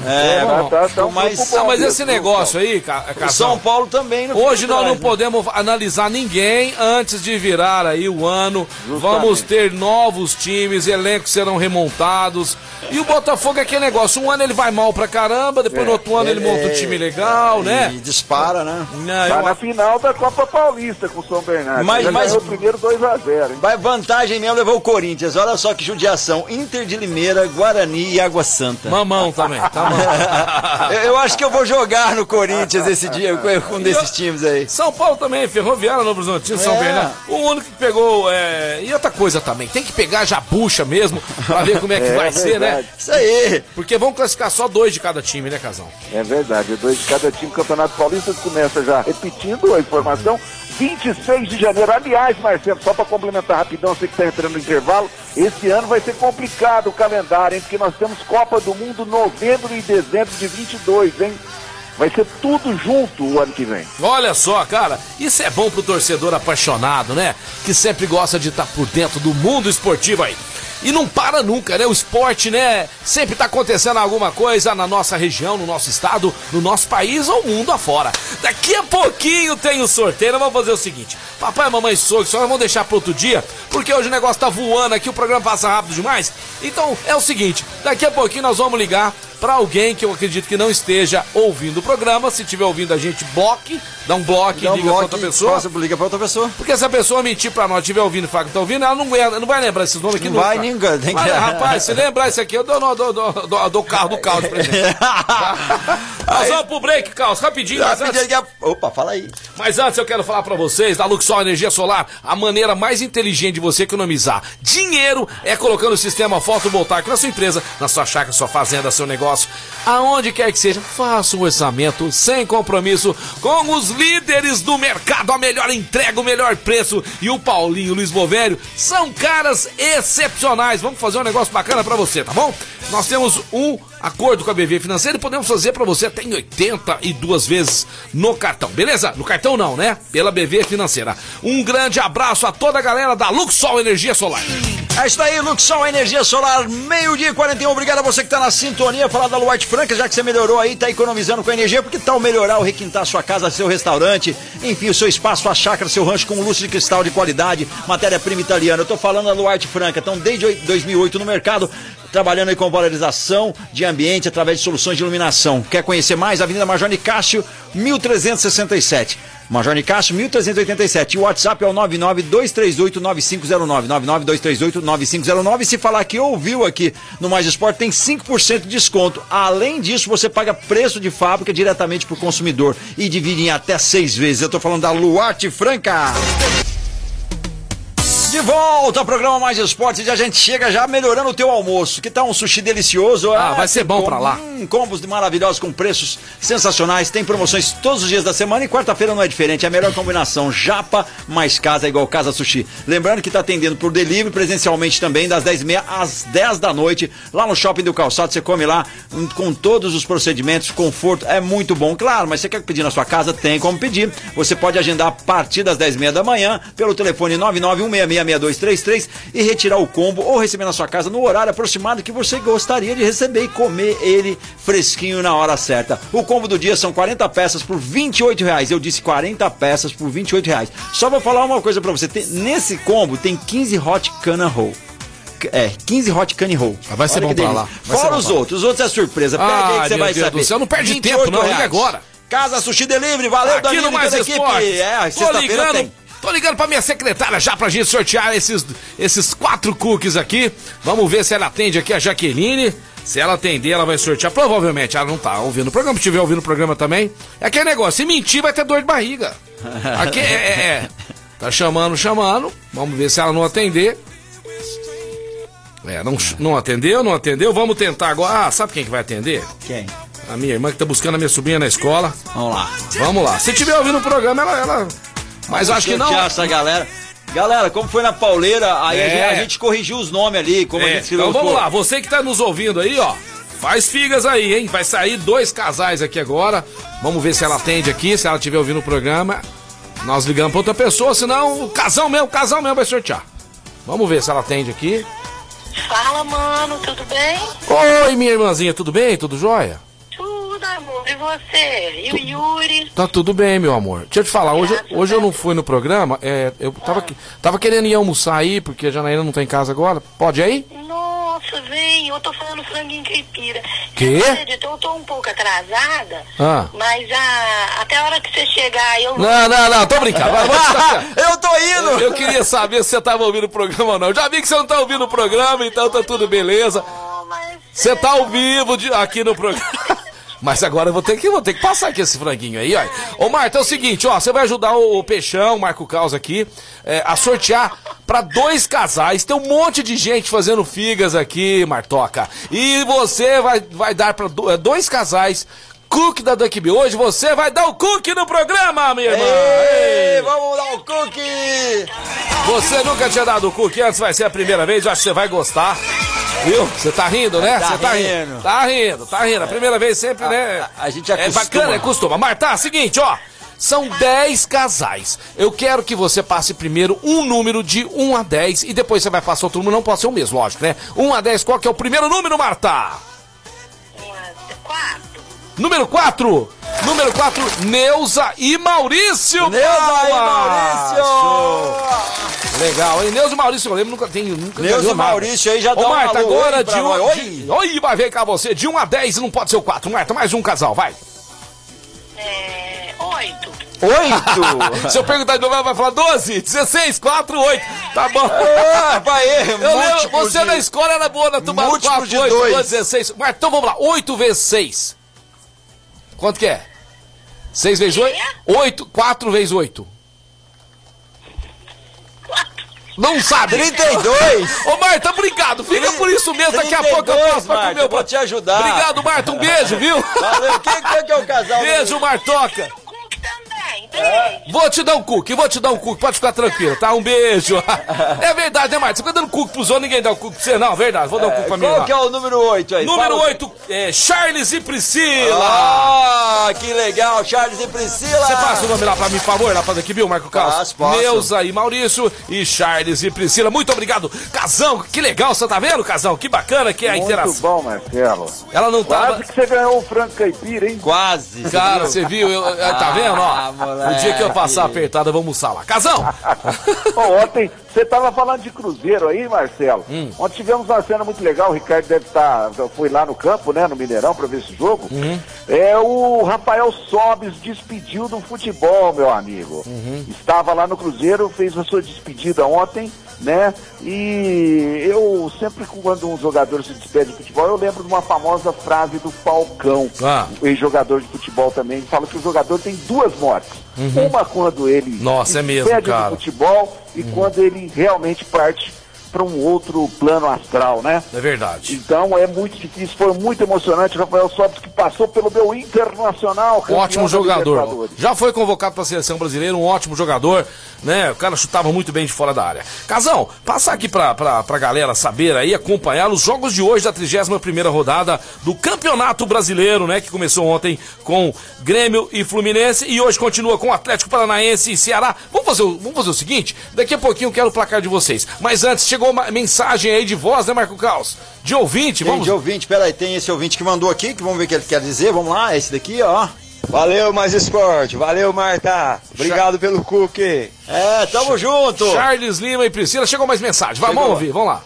Speaker 1: É,
Speaker 8: tá, tá, tá um
Speaker 1: mas-
Speaker 8: bom
Speaker 2: mas esse negócio aí, ca-
Speaker 1: O
Speaker 2: Casão,
Speaker 1: São Paulo também não
Speaker 2: Hoje nós não
Speaker 1: né?
Speaker 2: podemos analisar ninguém antes de virar aí o ano.
Speaker 8: Justamente.
Speaker 2: Vamos ter novos times, elencos serão remontados. E o Botafogo é aquele negócio: um ano ele vai mal pra caramba, depois no outro ano ele monta um time legal, né?
Speaker 1: E dispara, né?
Speaker 2: Não,
Speaker 8: Tá
Speaker 2: eu
Speaker 8: na final da Copa Paulista com o São Bernardo.
Speaker 1: Mas- mas-
Speaker 8: o primeiro 2x0, hein?
Speaker 1: Vai vantagem mesmo levou o Corinthians. Olha só que judiação. Inter de Limeira, Guarani e Água Santa.
Speaker 2: Mamão também, tá
Speaker 1: Eu, acho que eu vou jogar no Corinthians esse dia com um desses times aí.
Speaker 2: São Paulo também, Ferroviária, Novo Horizontino, São
Speaker 1: É.
Speaker 2: Bernardo. O único que pegou. É... E outra coisa também, tem que pegar já bucha mesmo, pra ver como é que
Speaker 8: É
Speaker 2: vai ser, né?
Speaker 1: Isso aí.
Speaker 2: Porque vão classificar só dois de cada time, né, Casão?
Speaker 8: É verdade, dois de cada time. Campeonato Paulista começa já repetindo a informação. 26 de janeiro. Aliás, Marcelo, só para complementar rapidão, você que está entrando no intervalo, esse ano vai ser complicado o calendário, hein? Porque nós temos Copa do Mundo novembro e dezembro de 22, hein? Vai ser tudo junto o ano que vem.
Speaker 2: Olha só, cara, isso é bom pro torcedor apaixonado, né? Que sempre gosta de estar por dentro do mundo esportivo aí. E não para nunca, né? O esporte, né? Sempre tá acontecendo alguma coisa na nossa região, no nosso estado, no nosso país ou mundo afora. Daqui a pouquinho tem o sorteio. Vamos fazer o seguinte: papai, mamãe, sogro, só vamos deixar para outro dia, porque hoje o negócio tá voando aqui, o programa passa rápido demais. Então é o seguinte: daqui a pouquinho nós vamos ligar para alguém que eu acredito que não esteja ouvindo o programa. Se estiver ouvindo a gente, bloque, dá um bloco e
Speaker 1: um
Speaker 2: liga para
Speaker 1: bloco
Speaker 2: outra pessoa.
Speaker 1: passa- liga pra outra pessoa.
Speaker 2: Porque se a pessoa mentir pra nós, estiver ouvindo e falar que tá ouvindo, ela não, vai- não vai lembrar esses nomes aqui
Speaker 1: Não vai
Speaker 2: nunca,
Speaker 1: tem que-
Speaker 2: rapaz, se lembrar isso aqui, eu dou, dou, dou, dou, dou, carro do caos pra gente. Nós vamos pro break, Caos, rapidinho.
Speaker 1: Rapidinho,
Speaker 2: antes,
Speaker 1: Opa, fala aí.
Speaker 2: mas antes eu quero falar pra vocês da Luxol Energia Solar, a maneira mais inteligente de você economizar dinheiro é colocando o sistema fotovoltaico na sua empresa, na sua chácara, sua fazenda, seu negócio, aonde quer que seja. Faça um orçamento sem compromisso com os líderes do mercado, a melhor entrega, o melhor preço e o Paulinho e o Luiz Bovério são caras excepcionais. Vamos fazer um negócio bacana pra você, tá bom? Nós temos um acordo com a BV Financeira e podemos fazer pra você até em 82 vezes no cartão, beleza? No cartão não, né? Pela BV Financeira. Um grande abraço a toda a galera da Luxol Energia Solar.
Speaker 1: É isso aí, Luxol Energia Solar, meio-dia e 41. Obrigado a você que tá na sintonia. Falar da Luarte Franca, já que você melhorou aí, tá economizando com energia, porque tal melhorar ou requintar sua casa, seu restaurante, enfim, o seu espaço, a chácara, seu rancho com luz de cristal de qualidade, matéria-prima italiana. Eu tô falando da Luarte Franca, então desde oi- 2008 no mercado. Trabalhando com valorização de ambiente através de soluções de iluminação. Quer conhecer mais? Avenida Major Nicásio, 1367. Major Nicásio, 1387. E o WhatsApp é o 992389509. 992389509. Se falar que ouviu aqui no Mais Esporte, tem 5% de desconto. Além disso, você paga preço de fábrica diretamente para o consumidor e divide em até seis vezes. Eu estou falando da Luarte Franca. De volta ao programa Mais Esportes e a gente chega já melhorando o teu almoço. Que tá um sushi delicioso.
Speaker 2: Ah, vai ser bom para lá.
Speaker 1: Hum, combos maravilhosos com preços sensacionais. Tem promoções todos os dias da semana e quarta-feira não é diferente. É a melhor combinação. Japa mais casa igual Casa Sushi. Lembrando que tá atendendo por delivery presencialmente também das 10h30 às 10 da noite. Lá no Shopping do Calçado. Você come lá hum, com todos os procedimentos, conforto. É muito bom, claro. Mas você quer pedir na sua casa? Tem como pedir. Você pode agendar a partir das 10h30 da manhã pelo telefone 99166 6233 e retirar o combo ou receber na sua casa no horário aproximado que você gostaria de receber e comer ele fresquinho na hora certa. O combo do dia são 40 peças por 28 reais. Eu disse 40 peças por 28 reais. Só vou falar uma coisa para você. Tem, nesse combo tem 15 hot cana roll. É, 15 hot cane roll.
Speaker 2: Ah, vai ser
Speaker 1: Olha
Speaker 2: bom pra lá. Vai
Speaker 1: Fora os outros. Os outros é surpresa. Pega aí
Speaker 2: Ah,
Speaker 1: que você vai
Speaker 2: Deus
Speaker 1: saber.
Speaker 2: do céu, não perde
Speaker 1: 28
Speaker 2: tempo, não, liga agora.
Speaker 1: Casa Sushi Delivery. Valeu,
Speaker 2: Aqui
Speaker 1: Danilo
Speaker 2: no Mais
Speaker 1: toda a equipe. É, sexta-feira tem.
Speaker 2: Tô ligando pra minha secretária já pra gente sortear esses, esses quatro cookies aqui. Vamos ver se ela atende aqui a Jaqueline. Se ela atender, ela vai sortear. Provavelmente ela não tá ouvindo o programa. Se estiver ouvindo o programa também. É aquele negócio, se mentir vai ter dor de barriga. Aqui é, é, é. Tá chamando, chamando. Vamos ver se ela não atender. É, não, não atendeu, não atendeu. Vamos tentar agora. Ah, sabe quem que vai atender?
Speaker 1: Quem?
Speaker 2: A minha irmã que tá buscando a minha sobrinha na escola.
Speaker 1: Vamos lá.
Speaker 2: Vamos lá. Se tiver ouvindo o programa, ela. ela... Mas acho que não.
Speaker 1: sortear essa galera. Galera, como foi na pauleira, aí a
Speaker 2: É.
Speaker 1: gente- a, gente, corrigiu os nomes ali, como a
Speaker 2: É,
Speaker 1: gente escreveu.
Speaker 2: então vamos
Speaker 1: pô.
Speaker 2: lá, você que tá nos ouvindo aí, ó. Faz figas aí, hein? Vai sair dois casais aqui agora. Vamos ver se ela atende aqui, se ela estiver ouvindo o programa. Nós ligamos pra outra pessoa, senão o casal mesmo, o casal mesmo vai sortear. Vamos ver se ela atende aqui.
Speaker 9: Fala, mano, tudo bem?
Speaker 2: Oi, minha irmãzinha, tudo bem? Tudo jóia?
Speaker 9: Tudo, amor. E você? E o Yuri?
Speaker 2: Tá tudo bem, meu amor. Deixa eu te falar, hoje, hoje eu não fui no programa, é, eu tava, que- tava querendo ir almoçar aí, porque a Janaína não tá em casa agora. Pode ir aí?
Speaker 9: Nossa, vem, eu tô falando franguinho caipira.
Speaker 2: Quê?
Speaker 9: Acredita? Eu tô um pouco atrasada,
Speaker 2: Ah.
Speaker 9: mas a, até a hora que você chegar, eu...
Speaker 2: Não, não, não, tô brincando. Vai, vai, vai.
Speaker 1: eu tô indo!
Speaker 2: Eu, eu queria saber se você tava ouvindo o programa ou não. Eu já vi que você não tá ouvindo o programa, então tá tudo beleza. Você tá ao vivo de- aqui no programa. Mas agora eu vou ter que, vou ter que passar aqui esse franguinho aí, ó. Ô, Marta, é o seguinte, ó, você vai ajudar o, Peixão, o Marco Caos aqui, é, a sortear pra dois casais. Tem um monte de gente fazendo figas aqui, Martoca. E você vai, vai dar do- é, dois casais. Cookie da Duck Bill. Hoje você vai dar o cookie no programa, minha irmã.
Speaker 1: Ei,
Speaker 2: Ei.
Speaker 1: vamos dar o cookie!
Speaker 2: Você nunca tinha dado o cookie antes, vai ser a primeira vez, eu acho que você vai gostar. Viu? Você tá rindo, né?
Speaker 1: Tá
Speaker 2: Você tá rindo.
Speaker 1: rindo.
Speaker 2: Tá rindo, tá rindo. A primeira vez sempre, né?
Speaker 1: a gente
Speaker 2: É
Speaker 1: acostuma.
Speaker 2: bacana, é costuma. Marta, seguinte, ó. São 10 casais. Eu quero que você passe primeiro um número de 1 a 10 e depois você vai passar outro número, não pode ser o mesmo, lógico, né? 1 a 10, qual que é o primeiro número, Marta? Número 4. Número 4, Neuza e Maurício.
Speaker 1: Neuza e
Speaker 2: Palmas.
Speaker 1: Maurício!
Speaker 2: Show. Legal, hein? Neuza e Maurício, eu lembro, nunca tem. Nunca
Speaker 1: Neuza e. Maurício aí já
Speaker 2: Ô,
Speaker 1: dá um
Speaker 2: Marta,
Speaker 1: alô
Speaker 2: agora
Speaker 1: aí
Speaker 2: de
Speaker 1: pra
Speaker 2: um.
Speaker 1: nós.
Speaker 2: de- Oi, vai ver cá você. De 1 a 10 não pode ser o 4. Marta, mais um casal, vai.
Speaker 9: É, oito.
Speaker 1: Oito?
Speaker 2: Se eu perguntar de novo, ela vai falar 12, 16, 4, 8. Tá bom.
Speaker 1: Ah, vai,
Speaker 2: Eu lembro, você
Speaker 1: de-
Speaker 2: na escola era boa na tubarão
Speaker 1: múltiplos
Speaker 2: 4,
Speaker 1: de
Speaker 2: 8,
Speaker 1: dois.
Speaker 2: 12, 16. Marta, então vamos lá. 8 vezes 6. Quanto que é? 6 vezes 8? 8, 4 vezes 8. Não sabe?
Speaker 1: 32.
Speaker 2: Ô, Marta, obrigado. Fica por isso mesmo. Daqui a pouco eu
Speaker 1: 32,
Speaker 2: passo pra comer o
Speaker 1: vou te ajudar.
Speaker 2: Obrigado, Marta. Um beijo, viu?
Speaker 1: Valeu. Quem que é o casal?
Speaker 2: Beijo, Martoca. Vou te dar um cookie, vou te dar um cookie, pode ficar tranquilo, tá? Um beijo. É verdade, né, Marta? Você fica dando cookie pros outros, ninguém dá um cookie pra você, não, verdade. Vou dar um cookie pra mim.
Speaker 1: Qual
Speaker 2: lá.
Speaker 1: que é o número 8 aí?
Speaker 2: Número
Speaker 1: Fala.
Speaker 2: 8, é Charles e Priscila.
Speaker 1: Ah, que legal, Charles e Priscila.
Speaker 2: Você passa o nome lá pra mim, por favor, lá pra daqui, viu, Marco Carlos?
Speaker 1: Passo, passo.
Speaker 2: Neuza e Maurício e Charles e Priscila. Muito obrigado. Casão, que legal, você tá vendo, Casão? Que bacana que é a
Speaker 8: Muito
Speaker 2: interação.
Speaker 8: bom, Marcelo.
Speaker 2: Ela não tava...
Speaker 8: Quase que você ganhou o frango caipira, hein?
Speaker 1: Quase.
Speaker 2: Cara, você viu? Eu- eu- tá vendo, ó?
Speaker 1: Moleque.
Speaker 2: O dia que eu passar apertada, vamos almoçar lá. Casão!
Speaker 8: Ontem, você tava falando de Cruzeiro aí, Marcelo.
Speaker 2: Hum.
Speaker 8: Ontem tivemos uma cena muito legal, o Ricardo deve estar, foi lá no campo, né, no Mineirão, pra ver esse jogo.
Speaker 2: Uhum.
Speaker 8: É, o Rafael Sobes despediu do futebol, meu amigo.
Speaker 2: Uhum.
Speaker 8: Estava lá no Cruzeiro, fez a sua despedida ontem, né? E eu sempre, quando um jogador se despede do futebol, eu lembro de uma famosa frase do Falcão,
Speaker 2: Ah.
Speaker 8: o ex-jogador de futebol também, que fala que o jogador tem duas mortes.
Speaker 2: Uhum.
Speaker 8: Uma quando ele
Speaker 2: Nossa, é mesmo, cara.
Speaker 8: futebol e quando ele realmente parte para um outro plano astral, né?
Speaker 2: É verdade.
Speaker 8: Então é muito difícil, foi muito emocionante. Rafael Sobis que passou pelo meu internacional.
Speaker 2: Ótimo jogador. Já foi convocado para a seleção brasileira, um ótimo jogador, né? O cara chutava muito bem de fora da área. Casão, passar aqui pra, pra galera saber aí, acompanhar os jogos de hoje da 31 rodada do Campeonato Brasileiro, né? Que começou ontem com Grêmio e Fluminense e hoje continua com Atlético Paranaense e Ceará. Vamos fazer, vamos fazer o seguinte? Daqui a pouquinho eu quero o placar de vocês. Mas antes, chegou uma mensagem aí de voz, né, Marco Caos? De ouvinte,
Speaker 1: Tem
Speaker 2: vamos.
Speaker 1: de ouvinte, peraí, tem esse ouvinte que mandou aqui, que vamos ver o que ele quer dizer. Vamos lá, esse daqui, ó.
Speaker 10: Valeu, mais esporte. Valeu, Marta. Obrigado pelo cookie.
Speaker 1: É, tamo junto.
Speaker 2: Charles Lima e Priscila, chegou mais mensagem. Vamos
Speaker 1: Chegou.
Speaker 2: ouvir, vamos lá.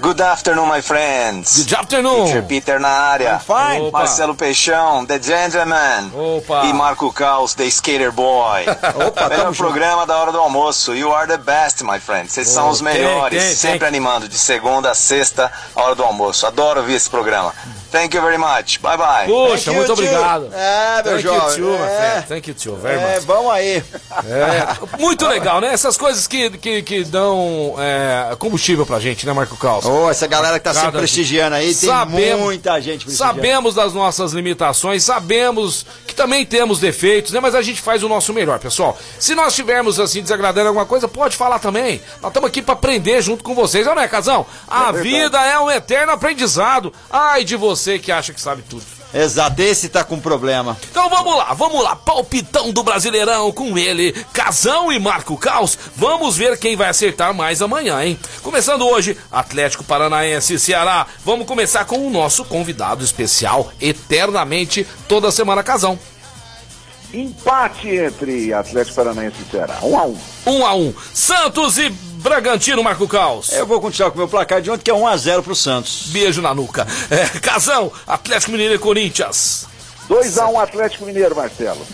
Speaker 11: Good afternoon, my friends.
Speaker 2: Good afternoon.
Speaker 11: Teacher Peter na área.
Speaker 1: fine.
Speaker 2: Opa.
Speaker 11: Marcelo Peixão, The Gentleman.
Speaker 2: Opa.
Speaker 11: E Marco Caos, The Skater Boy.
Speaker 1: Opa,
Speaker 11: Melhor programa da hora do almoço. You are the best, my friend. Vocês são os melhores.
Speaker 2: thank-
Speaker 11: sempre
Speaker 2: thank-
Speaker 11: animando de segunda a sexta, a hora do almoço. Adoro ouvir esse programa. Thank you very much. Bye bye.
Speaker 1: You,
Speaker 2: muito obrigado.
Speaker 1: É, meu
Speaker 2: Thank you,
Speaker 1: jovem.
Speaker 2: too, my
Speaker 1: é.
Speaker 2: Thank you, too, very
Speaker 1: é,
Speaker 2: much.
Speaker 1: vamos aí.
Speaker 2: É, muito legal, né? Essas coisas que, que, que dão é, combustível pra gente, né, Marco Caos?
Speaker 1: Ô, essa galera que tá sempre
Speaker 2: Cada-
Speaker 1: prestigiando aí, tem
Speaker 2: Sabemos-
Speaker 1: muita gente prestigiando.
Speaker 2: Sabemos das nossas limitações, sabemos que também temos defeitos, né? Mas a gente faz o nosso melhor, pessoal. Se nós estivermos assim desagradando alguma coisa, pode falar também. Nós estamos aqui para aprender junto com vocês, não é, Casão? A vida é um eterno aprendizado. Ai de você que acha que sabe tudo.
Speaker 1: Exato, esse tá com problema.
Speaker 2: Então vamos lá, vamos lá, palpitão do Brasileirão com ele, Casão e Marco Caos. Vamos ver quem vai acertar mais amanhã, hein? Começando hoje, Atlético Paranaense e Ceará. Vamos começar com o nosso convidado especial, eternamente, toda semana, Casão.
Speaker 8: Empate entre Atlético Paranaense e Ceará. Um a um.
Speaker 2: Um a um. Santos e Bragantino, Marco Caos.
Speaker 1: Eu vou continuar com o meu placar de ontem, que é 1x0 pro Santos.
Speaker 2: Beijo na nuca. É, Casão, Atlético Mineiro e Corinthians.
Speaker 8: 2 a 1 Atlético Mineiro, Marcelo.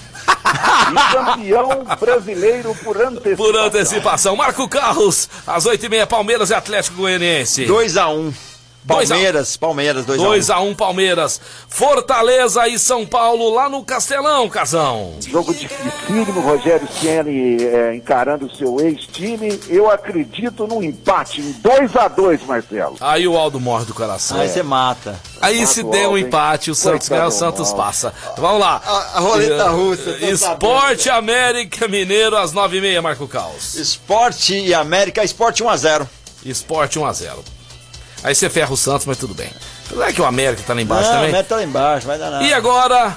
Speaker 8: e campeão brasileiro por antecipação.
Speaker 2: Por antecipação, Marco Carlos, às oito e meia, Palmeiras e Atlético Goianiense.
Speaker 1: 2x1.
Speaker 2: Dois a um.
Speaker 1: Palmeiras, Palmeiras, 2x1.
Speaker 2: 2x1 Palmeiras. Fortaleza e São Paulo lá no Castelão, Casão.
Speaker 8: Jogo dificílimo, Rogério Ceni é, encarando o seu ex-time. Eu acredito num empate em 2 a 2 Marcelo.
Speaker 2: Aí o Aldo morre do coração.
Speaker 1: Aí você mata.
Speaker 2: Aí
Speaker 8: Mata
Speaker 2: se der um
Speaker 8: hein?
Speaker 2: empate, o Santos ganha, o Santos
Speaker 8: Aldo.
Speaker 2: passa. Vamos lá.
Speaker 1: A- a roleta
Speaker 2: Eh,
Speaker 1: russa, tô
Speaker 2: Esporte América Mineiro às nove e meia, Marco Caos.
Speaker 1: Esporte e América, Esporte 1x0.
Speaker 2: Esporte 1x0. Aí você ferra o Santos, mas tudo bem. Apesar que o América tá lá embaixo
Speaker 1: Não,
Speaker 2: também.
Speaker 1: meta tá lá embaixo, vai dar nada.
Speaker 2: E agora.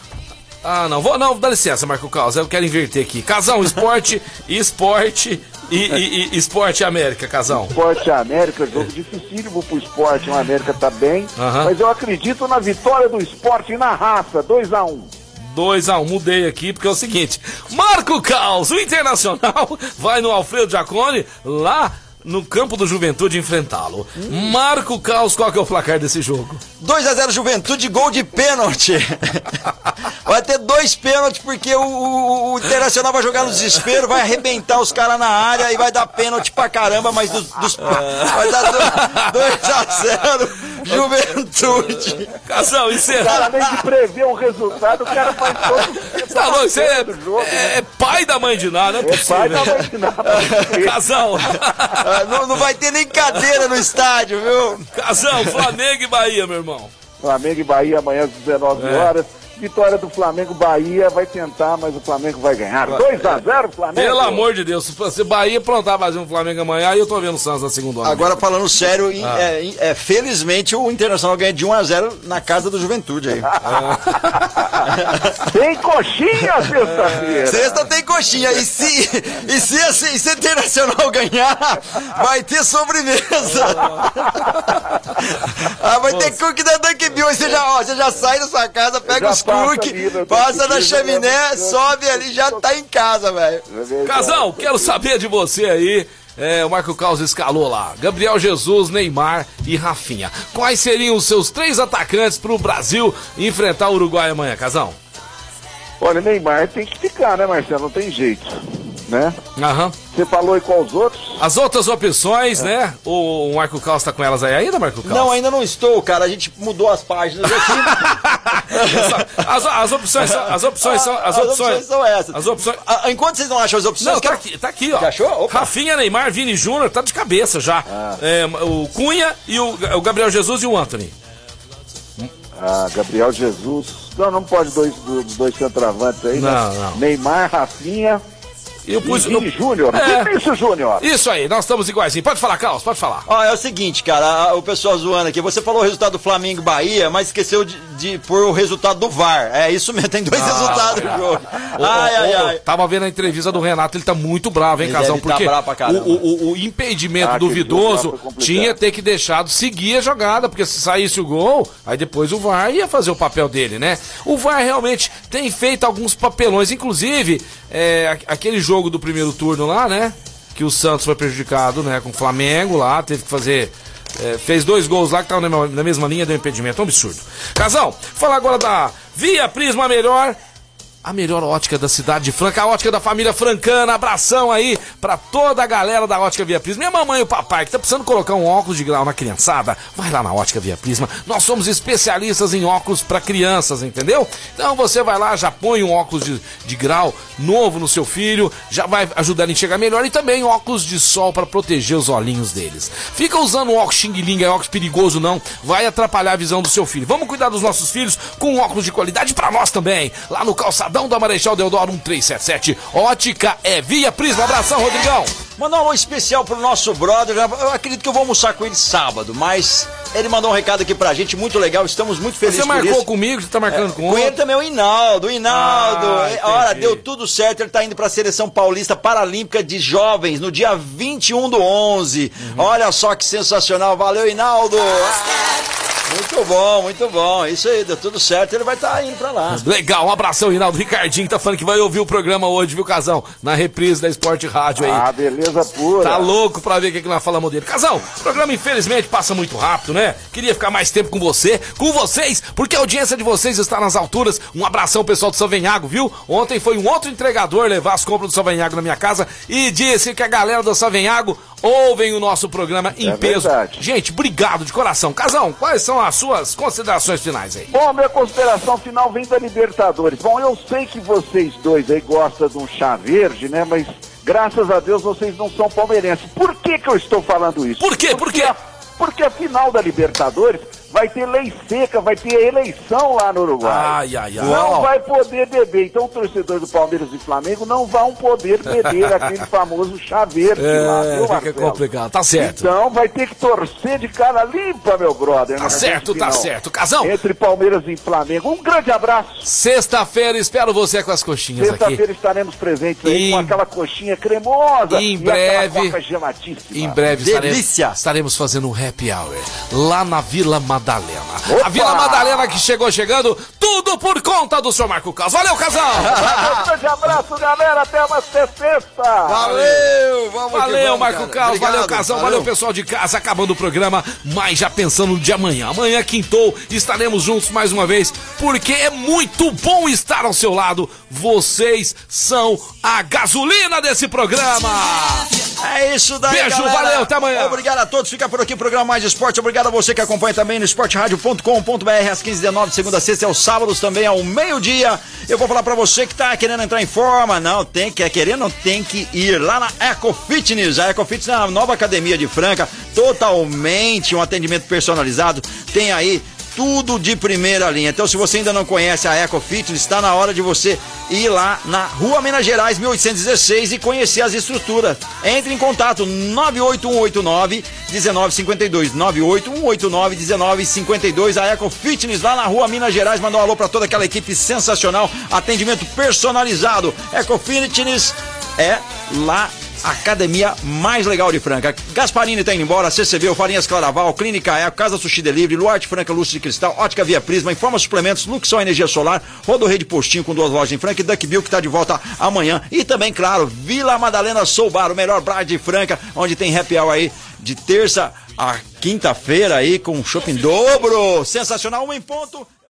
Speaker 2: Ah, não, vou, não, dá licença, Marco Caos, eu quero inverter aqui. Casão, esporte, esporte e, e, e esporte América, Casão.
Speaker 8: Esporte América, jogo dificílimo pro esporte. O América tá bem. Mas eu acredito na vitória do esporte na raça. 2 a 1
Speaker 2: 2x1, mudei aqui porque é o seguinte: Marco Caos, o Internacional, vai no Alfredo Giacone, lá no campo do Juventude enfrentá-lo. Marco Caos, qual que é o placar desse jogo?
Speaker 1: 2x0 Juventude, gol de pênalti. Vai ter dois pênaltis porque o, o- o Internacional vai jogar no desespero, vai arrebentar os caras na área e vai dar pênalti pra caramba, mas dos, dos- vai dar 2x0 Juventude.
Speaker 2: Casão,
Speaker 8: O
Speaker 2: encerra.
Speaker 8: cara, além de prever o resultado, o cara faz todo
Speaker 2: Tá louco, você é,
Speaker 8: do jogo.
Speaker 2: é pai da mãe de nada, não é
Speaker 8: É pai da mãe de nada.
Speaker 2: Casão,
Speaker 1: Ah, Não, não vai ter nem cadeira no estádio, viu?
Speaker 2: Casão, Flamengo e Bahia, meu irmão.
Speaker 8: Flamengo e Bahia amanhã às 19
Speaker 2: É.
Speaker 8: horas. Vitória do Flamengo, Bahia vai tentar, mas o Flamengo vai ganhar. 2 a 0 Flamengo.
Speaker 2: Pelo amor de Deus, se Bahia aprontar fazer um Flamengo amanhã, aí eu tô vendo o Santos na segunda hora.
Speaker 1: Agora falando sério,
Speaker 2: Ah.
Speaker 1: é, é, felizmente o Internacional ganha de 1x0 na casa do Juventude aí.
Speaker 8: Tem coxinha sexta-feira.
Speaker 1: Sexta tem coxinha. E se, e se, assim, se o Internacional ganhar, vai ter sobremesa. Ah, vai ter cookie da Dunkin' Bill. Você já, ó, você já sai da sua casa, pega os cookies, passa na chaminé, sobe ali já tá em casa, velho.
Speaker 2: Casão, quero saber de você aí. É, o Marco Caos escalou lá. Gabriel Jesus, Neymar e Rafinha. Quais seriam os seus três atacantes pro Brasil enfrentar o Uruguai amanhã, Casão?
Speaker 8: Olha, Neymar tem que ficar, né, Marcelo? Não tem jeito, né?
Speaker 2: Aham.
Speaker 8: Você falou aí com os outros?
Speaker 2: As outras opções, é. né? O Marco Caos tá com elas aí ainda, Marco Caos?
Speaker 1: Não, ainda não estou, cara. A gente mudou as páginas
Speaker 2: aqui. as, as, opções são, as opções são, as, as opções, opções
Speaker 1: são essas.
Speaker 2: As opções.
Speaker 1: Enquanto vocês não acham as opções,
Speaker 2: não, tá aqui, tá aqui, ó.
Speaker 1: Já achou?
Speaker 2: Opa. Rafinha, Neymar, Vini Júnior, tá de cabeça já. Ah. É, o Cunha e o, o Gabriel Jesus e o Anthony.
Speaker 8: Ah, Gabriel Jesus. Não, não pode dois, dois centroavantes aí,
Speaker 2: não,
Speaker 8: né?
Speaker 2: Não.
Speaker 8: Neymar, Rafinha.
Speaker 2: Eu pus
Speaker 8: e Vini Júnior.
Speaker 2: É.
Speaker 8: Isso, Júnior.
Speaker 2: Isso aí, nós estamos iguaizinho. Pode falar, Carlos, pode falar.
Speaker 1: Ó, é o seguinte, cara, o pessoal zoando aqui. Você falou o resultado do Flamengo Bahia, mas esqueceu de, de pôr o resultado do VAR. É isso mesmo, tem dois ah, resultados no jogo.
Speaker 2: ai, ai, ai. Tava vendo a entrevista do Renato, ele tá muito bravo, hein, Casão? Porque
Speaker 1: tá o,
Speaker 2: o, o, impedimento ah, duvidoso tinha ter que deixado seguir a jogada, porque se saísse o gol, aí depois o VAR ia fazer o papel dele, né? O VAR realmente tem feito alguns papelões, inclusive é, aquele jogo do primeiro turno lá, né? Que o Santos foi prejudicado, né? Com o Flamengo lá, teve que fazer. É, fez dois gols lá que estavam na mesma linha, deu impedimento. Um absurdo. Casal, falar agora da Via Prisma Melhor a melhor ótica da cidade de Franca, a ótica da família francana. Abração aí pra toda a galera da Ótica Via Prisma. Minha mamãe e o papai que tá precisando colocar um óculos de grau na criançada, vai lá na Ótica Via Prisma. Nós somos especialistas em óculos para crianças, entendeu? Então você vai lá, já põe um óculos de, de grau novo no seu filho, já vai ajudar ele a enxergar melhor e também óculos de sol para proteger os olhinhos deles. Fica usando um óculos xing-ling, é óculos perigoso não, vai atrapalhar a visão do seu filho. Vamos cuidar dos nossos filhos com um óculos de qualidade para nós também. Lá no calçadão da Marechal Deodoro 1377. Ótica é via Prisma. Abração, Rodrigão.
Speaker 1: Mandar um alô especial pro nosso brother. Eu acredito que eu vou almoçar com ele sábado, mas ele mandou um recado aqui pra gente, muito legal. Estamos muito felizes
Speaker 2: Você marcou comigo, você tá marcando é, com,
Speaker 1: com ele também o Hinaldo. O Hinaldo. Ah, Olha, deu tudo certo. Ele tá indo pra seleção paulista paralímpica de jovens no dia 21 do 11. Uhum. Olha só que sensacional. Valeu, Hinaldo. Ah. Muito bom, muito bom. Isso aí, deu tudo certo, ele vai estar tá indo pra lá.
Speaker 2: Legal, um abração, Rinaldo Ricardinho, que tá falando que vai ouvir o programa hoje, viu, Casão? Na reprise da Esporte Rádio aí.
Speaker 8: Ah, beleza pura.
Speaker 2: Tá louco pra ver o que, que nós falamos dele. Casão, o programa infelizmente passa muito rápido, né? Queria ficar mais tempo com você, com vocês, porque a audiência de vocês está nas alturas. Um abração, pessoal do Savenhago, viu? Ontem foi um outro entregador levar as compras do Savenhago na minha casa e disse que a galera do Savenhago ouvem o nosso programa em é peso. Verdade. Gente, obrigado de coração. Casão, quais são as suas considerações finais aí?
Speaker 8: Bom, minha consideração final vem da Libertadores. Bom, eu sei que vocês dois aí gostam de um chá verde, né? Mas graças a Deus vocês não são palmeirenses. Por que que eu estou falando isso?
Speaker 2: Por quê? Por quê?
Speaker 8: Porque a final da Libertadores vai ter lei seca, vai ter eleição lá no Uruguai.
Speaker 2: Ai, ai, ai.
Speaker 8: Não vai poder beber. Então, o torcedor do Palmeiras e Flamengo não vão poder beber aquele famoso chá verde
Speaker 2: é,
Speaker 8: lá,
Speaker 2: viu, Fica complicado, tá certo.
Speaker 8: Então, vai ter que torcer de cara limpa, meu brother.
Speaker 2: Tá certo, tá certo. Casão.
Speaker 8: Entre Palmeiras e Flamengo. Um grande abraço.
Speaker 2: Sexta-feira, espero você com as coxinhas
Speaker 8: Sexta aqui. Sexta-feira estaremos presentes aí com aquela coxinha cremosa.
Speaker 2: Em breve. Em breve estaremos, estaremos fazendo um happy hour lá na Vila Madalena. Opa! A Vila Madalena que chegou chegando, tudo por conta do seu Marco Caos. Valeu, casal!
Speaker 8: um grande abraço, galera. Até uma sexta.
Speaker 1: Valeu! Vamos
Speaker 2: valeu, vamos, Marco Caos. Valeu, casal. Valeu. valeu, pessoal de casa. Acabando o programa, mas já pensando no dia amanhã. Amanhã, quintou, estaremos juntos mais uma vez, porque é muito bom estar ao seu lado. Vocês são a gasolina desse programa.
Speaker 1: É isso daí,
Speaker 2: Beijo, galera. valeu, até amanhã.
Speaker 1: Obrigado a todos. Fica por aqui o programa Mais Esporte. Obrigado a você que acompanha também no esporteradio.com.br às 15h19, segunda a sexta e aos sábados também ao meio-dia. Eu vou falar para você que tá querendo entrar em forma. Não, tem que, é querendo, tem que ir lá na Eco Fitness. A Eco Fitness é a nova academia de Franca, totalmente um atendimento personalizado. Tem aí tudo de primeira linha. Então, se você ainda não conhece a Eco Fitness, está na hora de você ir lá na Rua Minas Gerais, 1816 e conhecer as estruturas. Entre em contato 98189 1952 98189 1952 a Eco Fitness lá na Rua Minas Gerais. Mandar um alô para toda aquela equipe sensacional, atendimento personalizado. Eco Fitness é lá academia mais legal de Franca. Gasparini tá indo embora, CCB, Farinhas Claraval, Clínica Eco, Casa Sushi Delivery, Luarte Franca, Lúcio de Cristal, Ótica Via Prisma, Informa Suplementos, Luxão Energia Solar, Rodorrei de Postinho com duas lojas em Franca e Duck Bill que tá de volta amanhã. E também, claro, Vila Madalena Soubar, o melhor bar de Franca, onde tem happy hour aí de terça a quinta-feira aí com shopping dobro. Sensacional, um em ponto.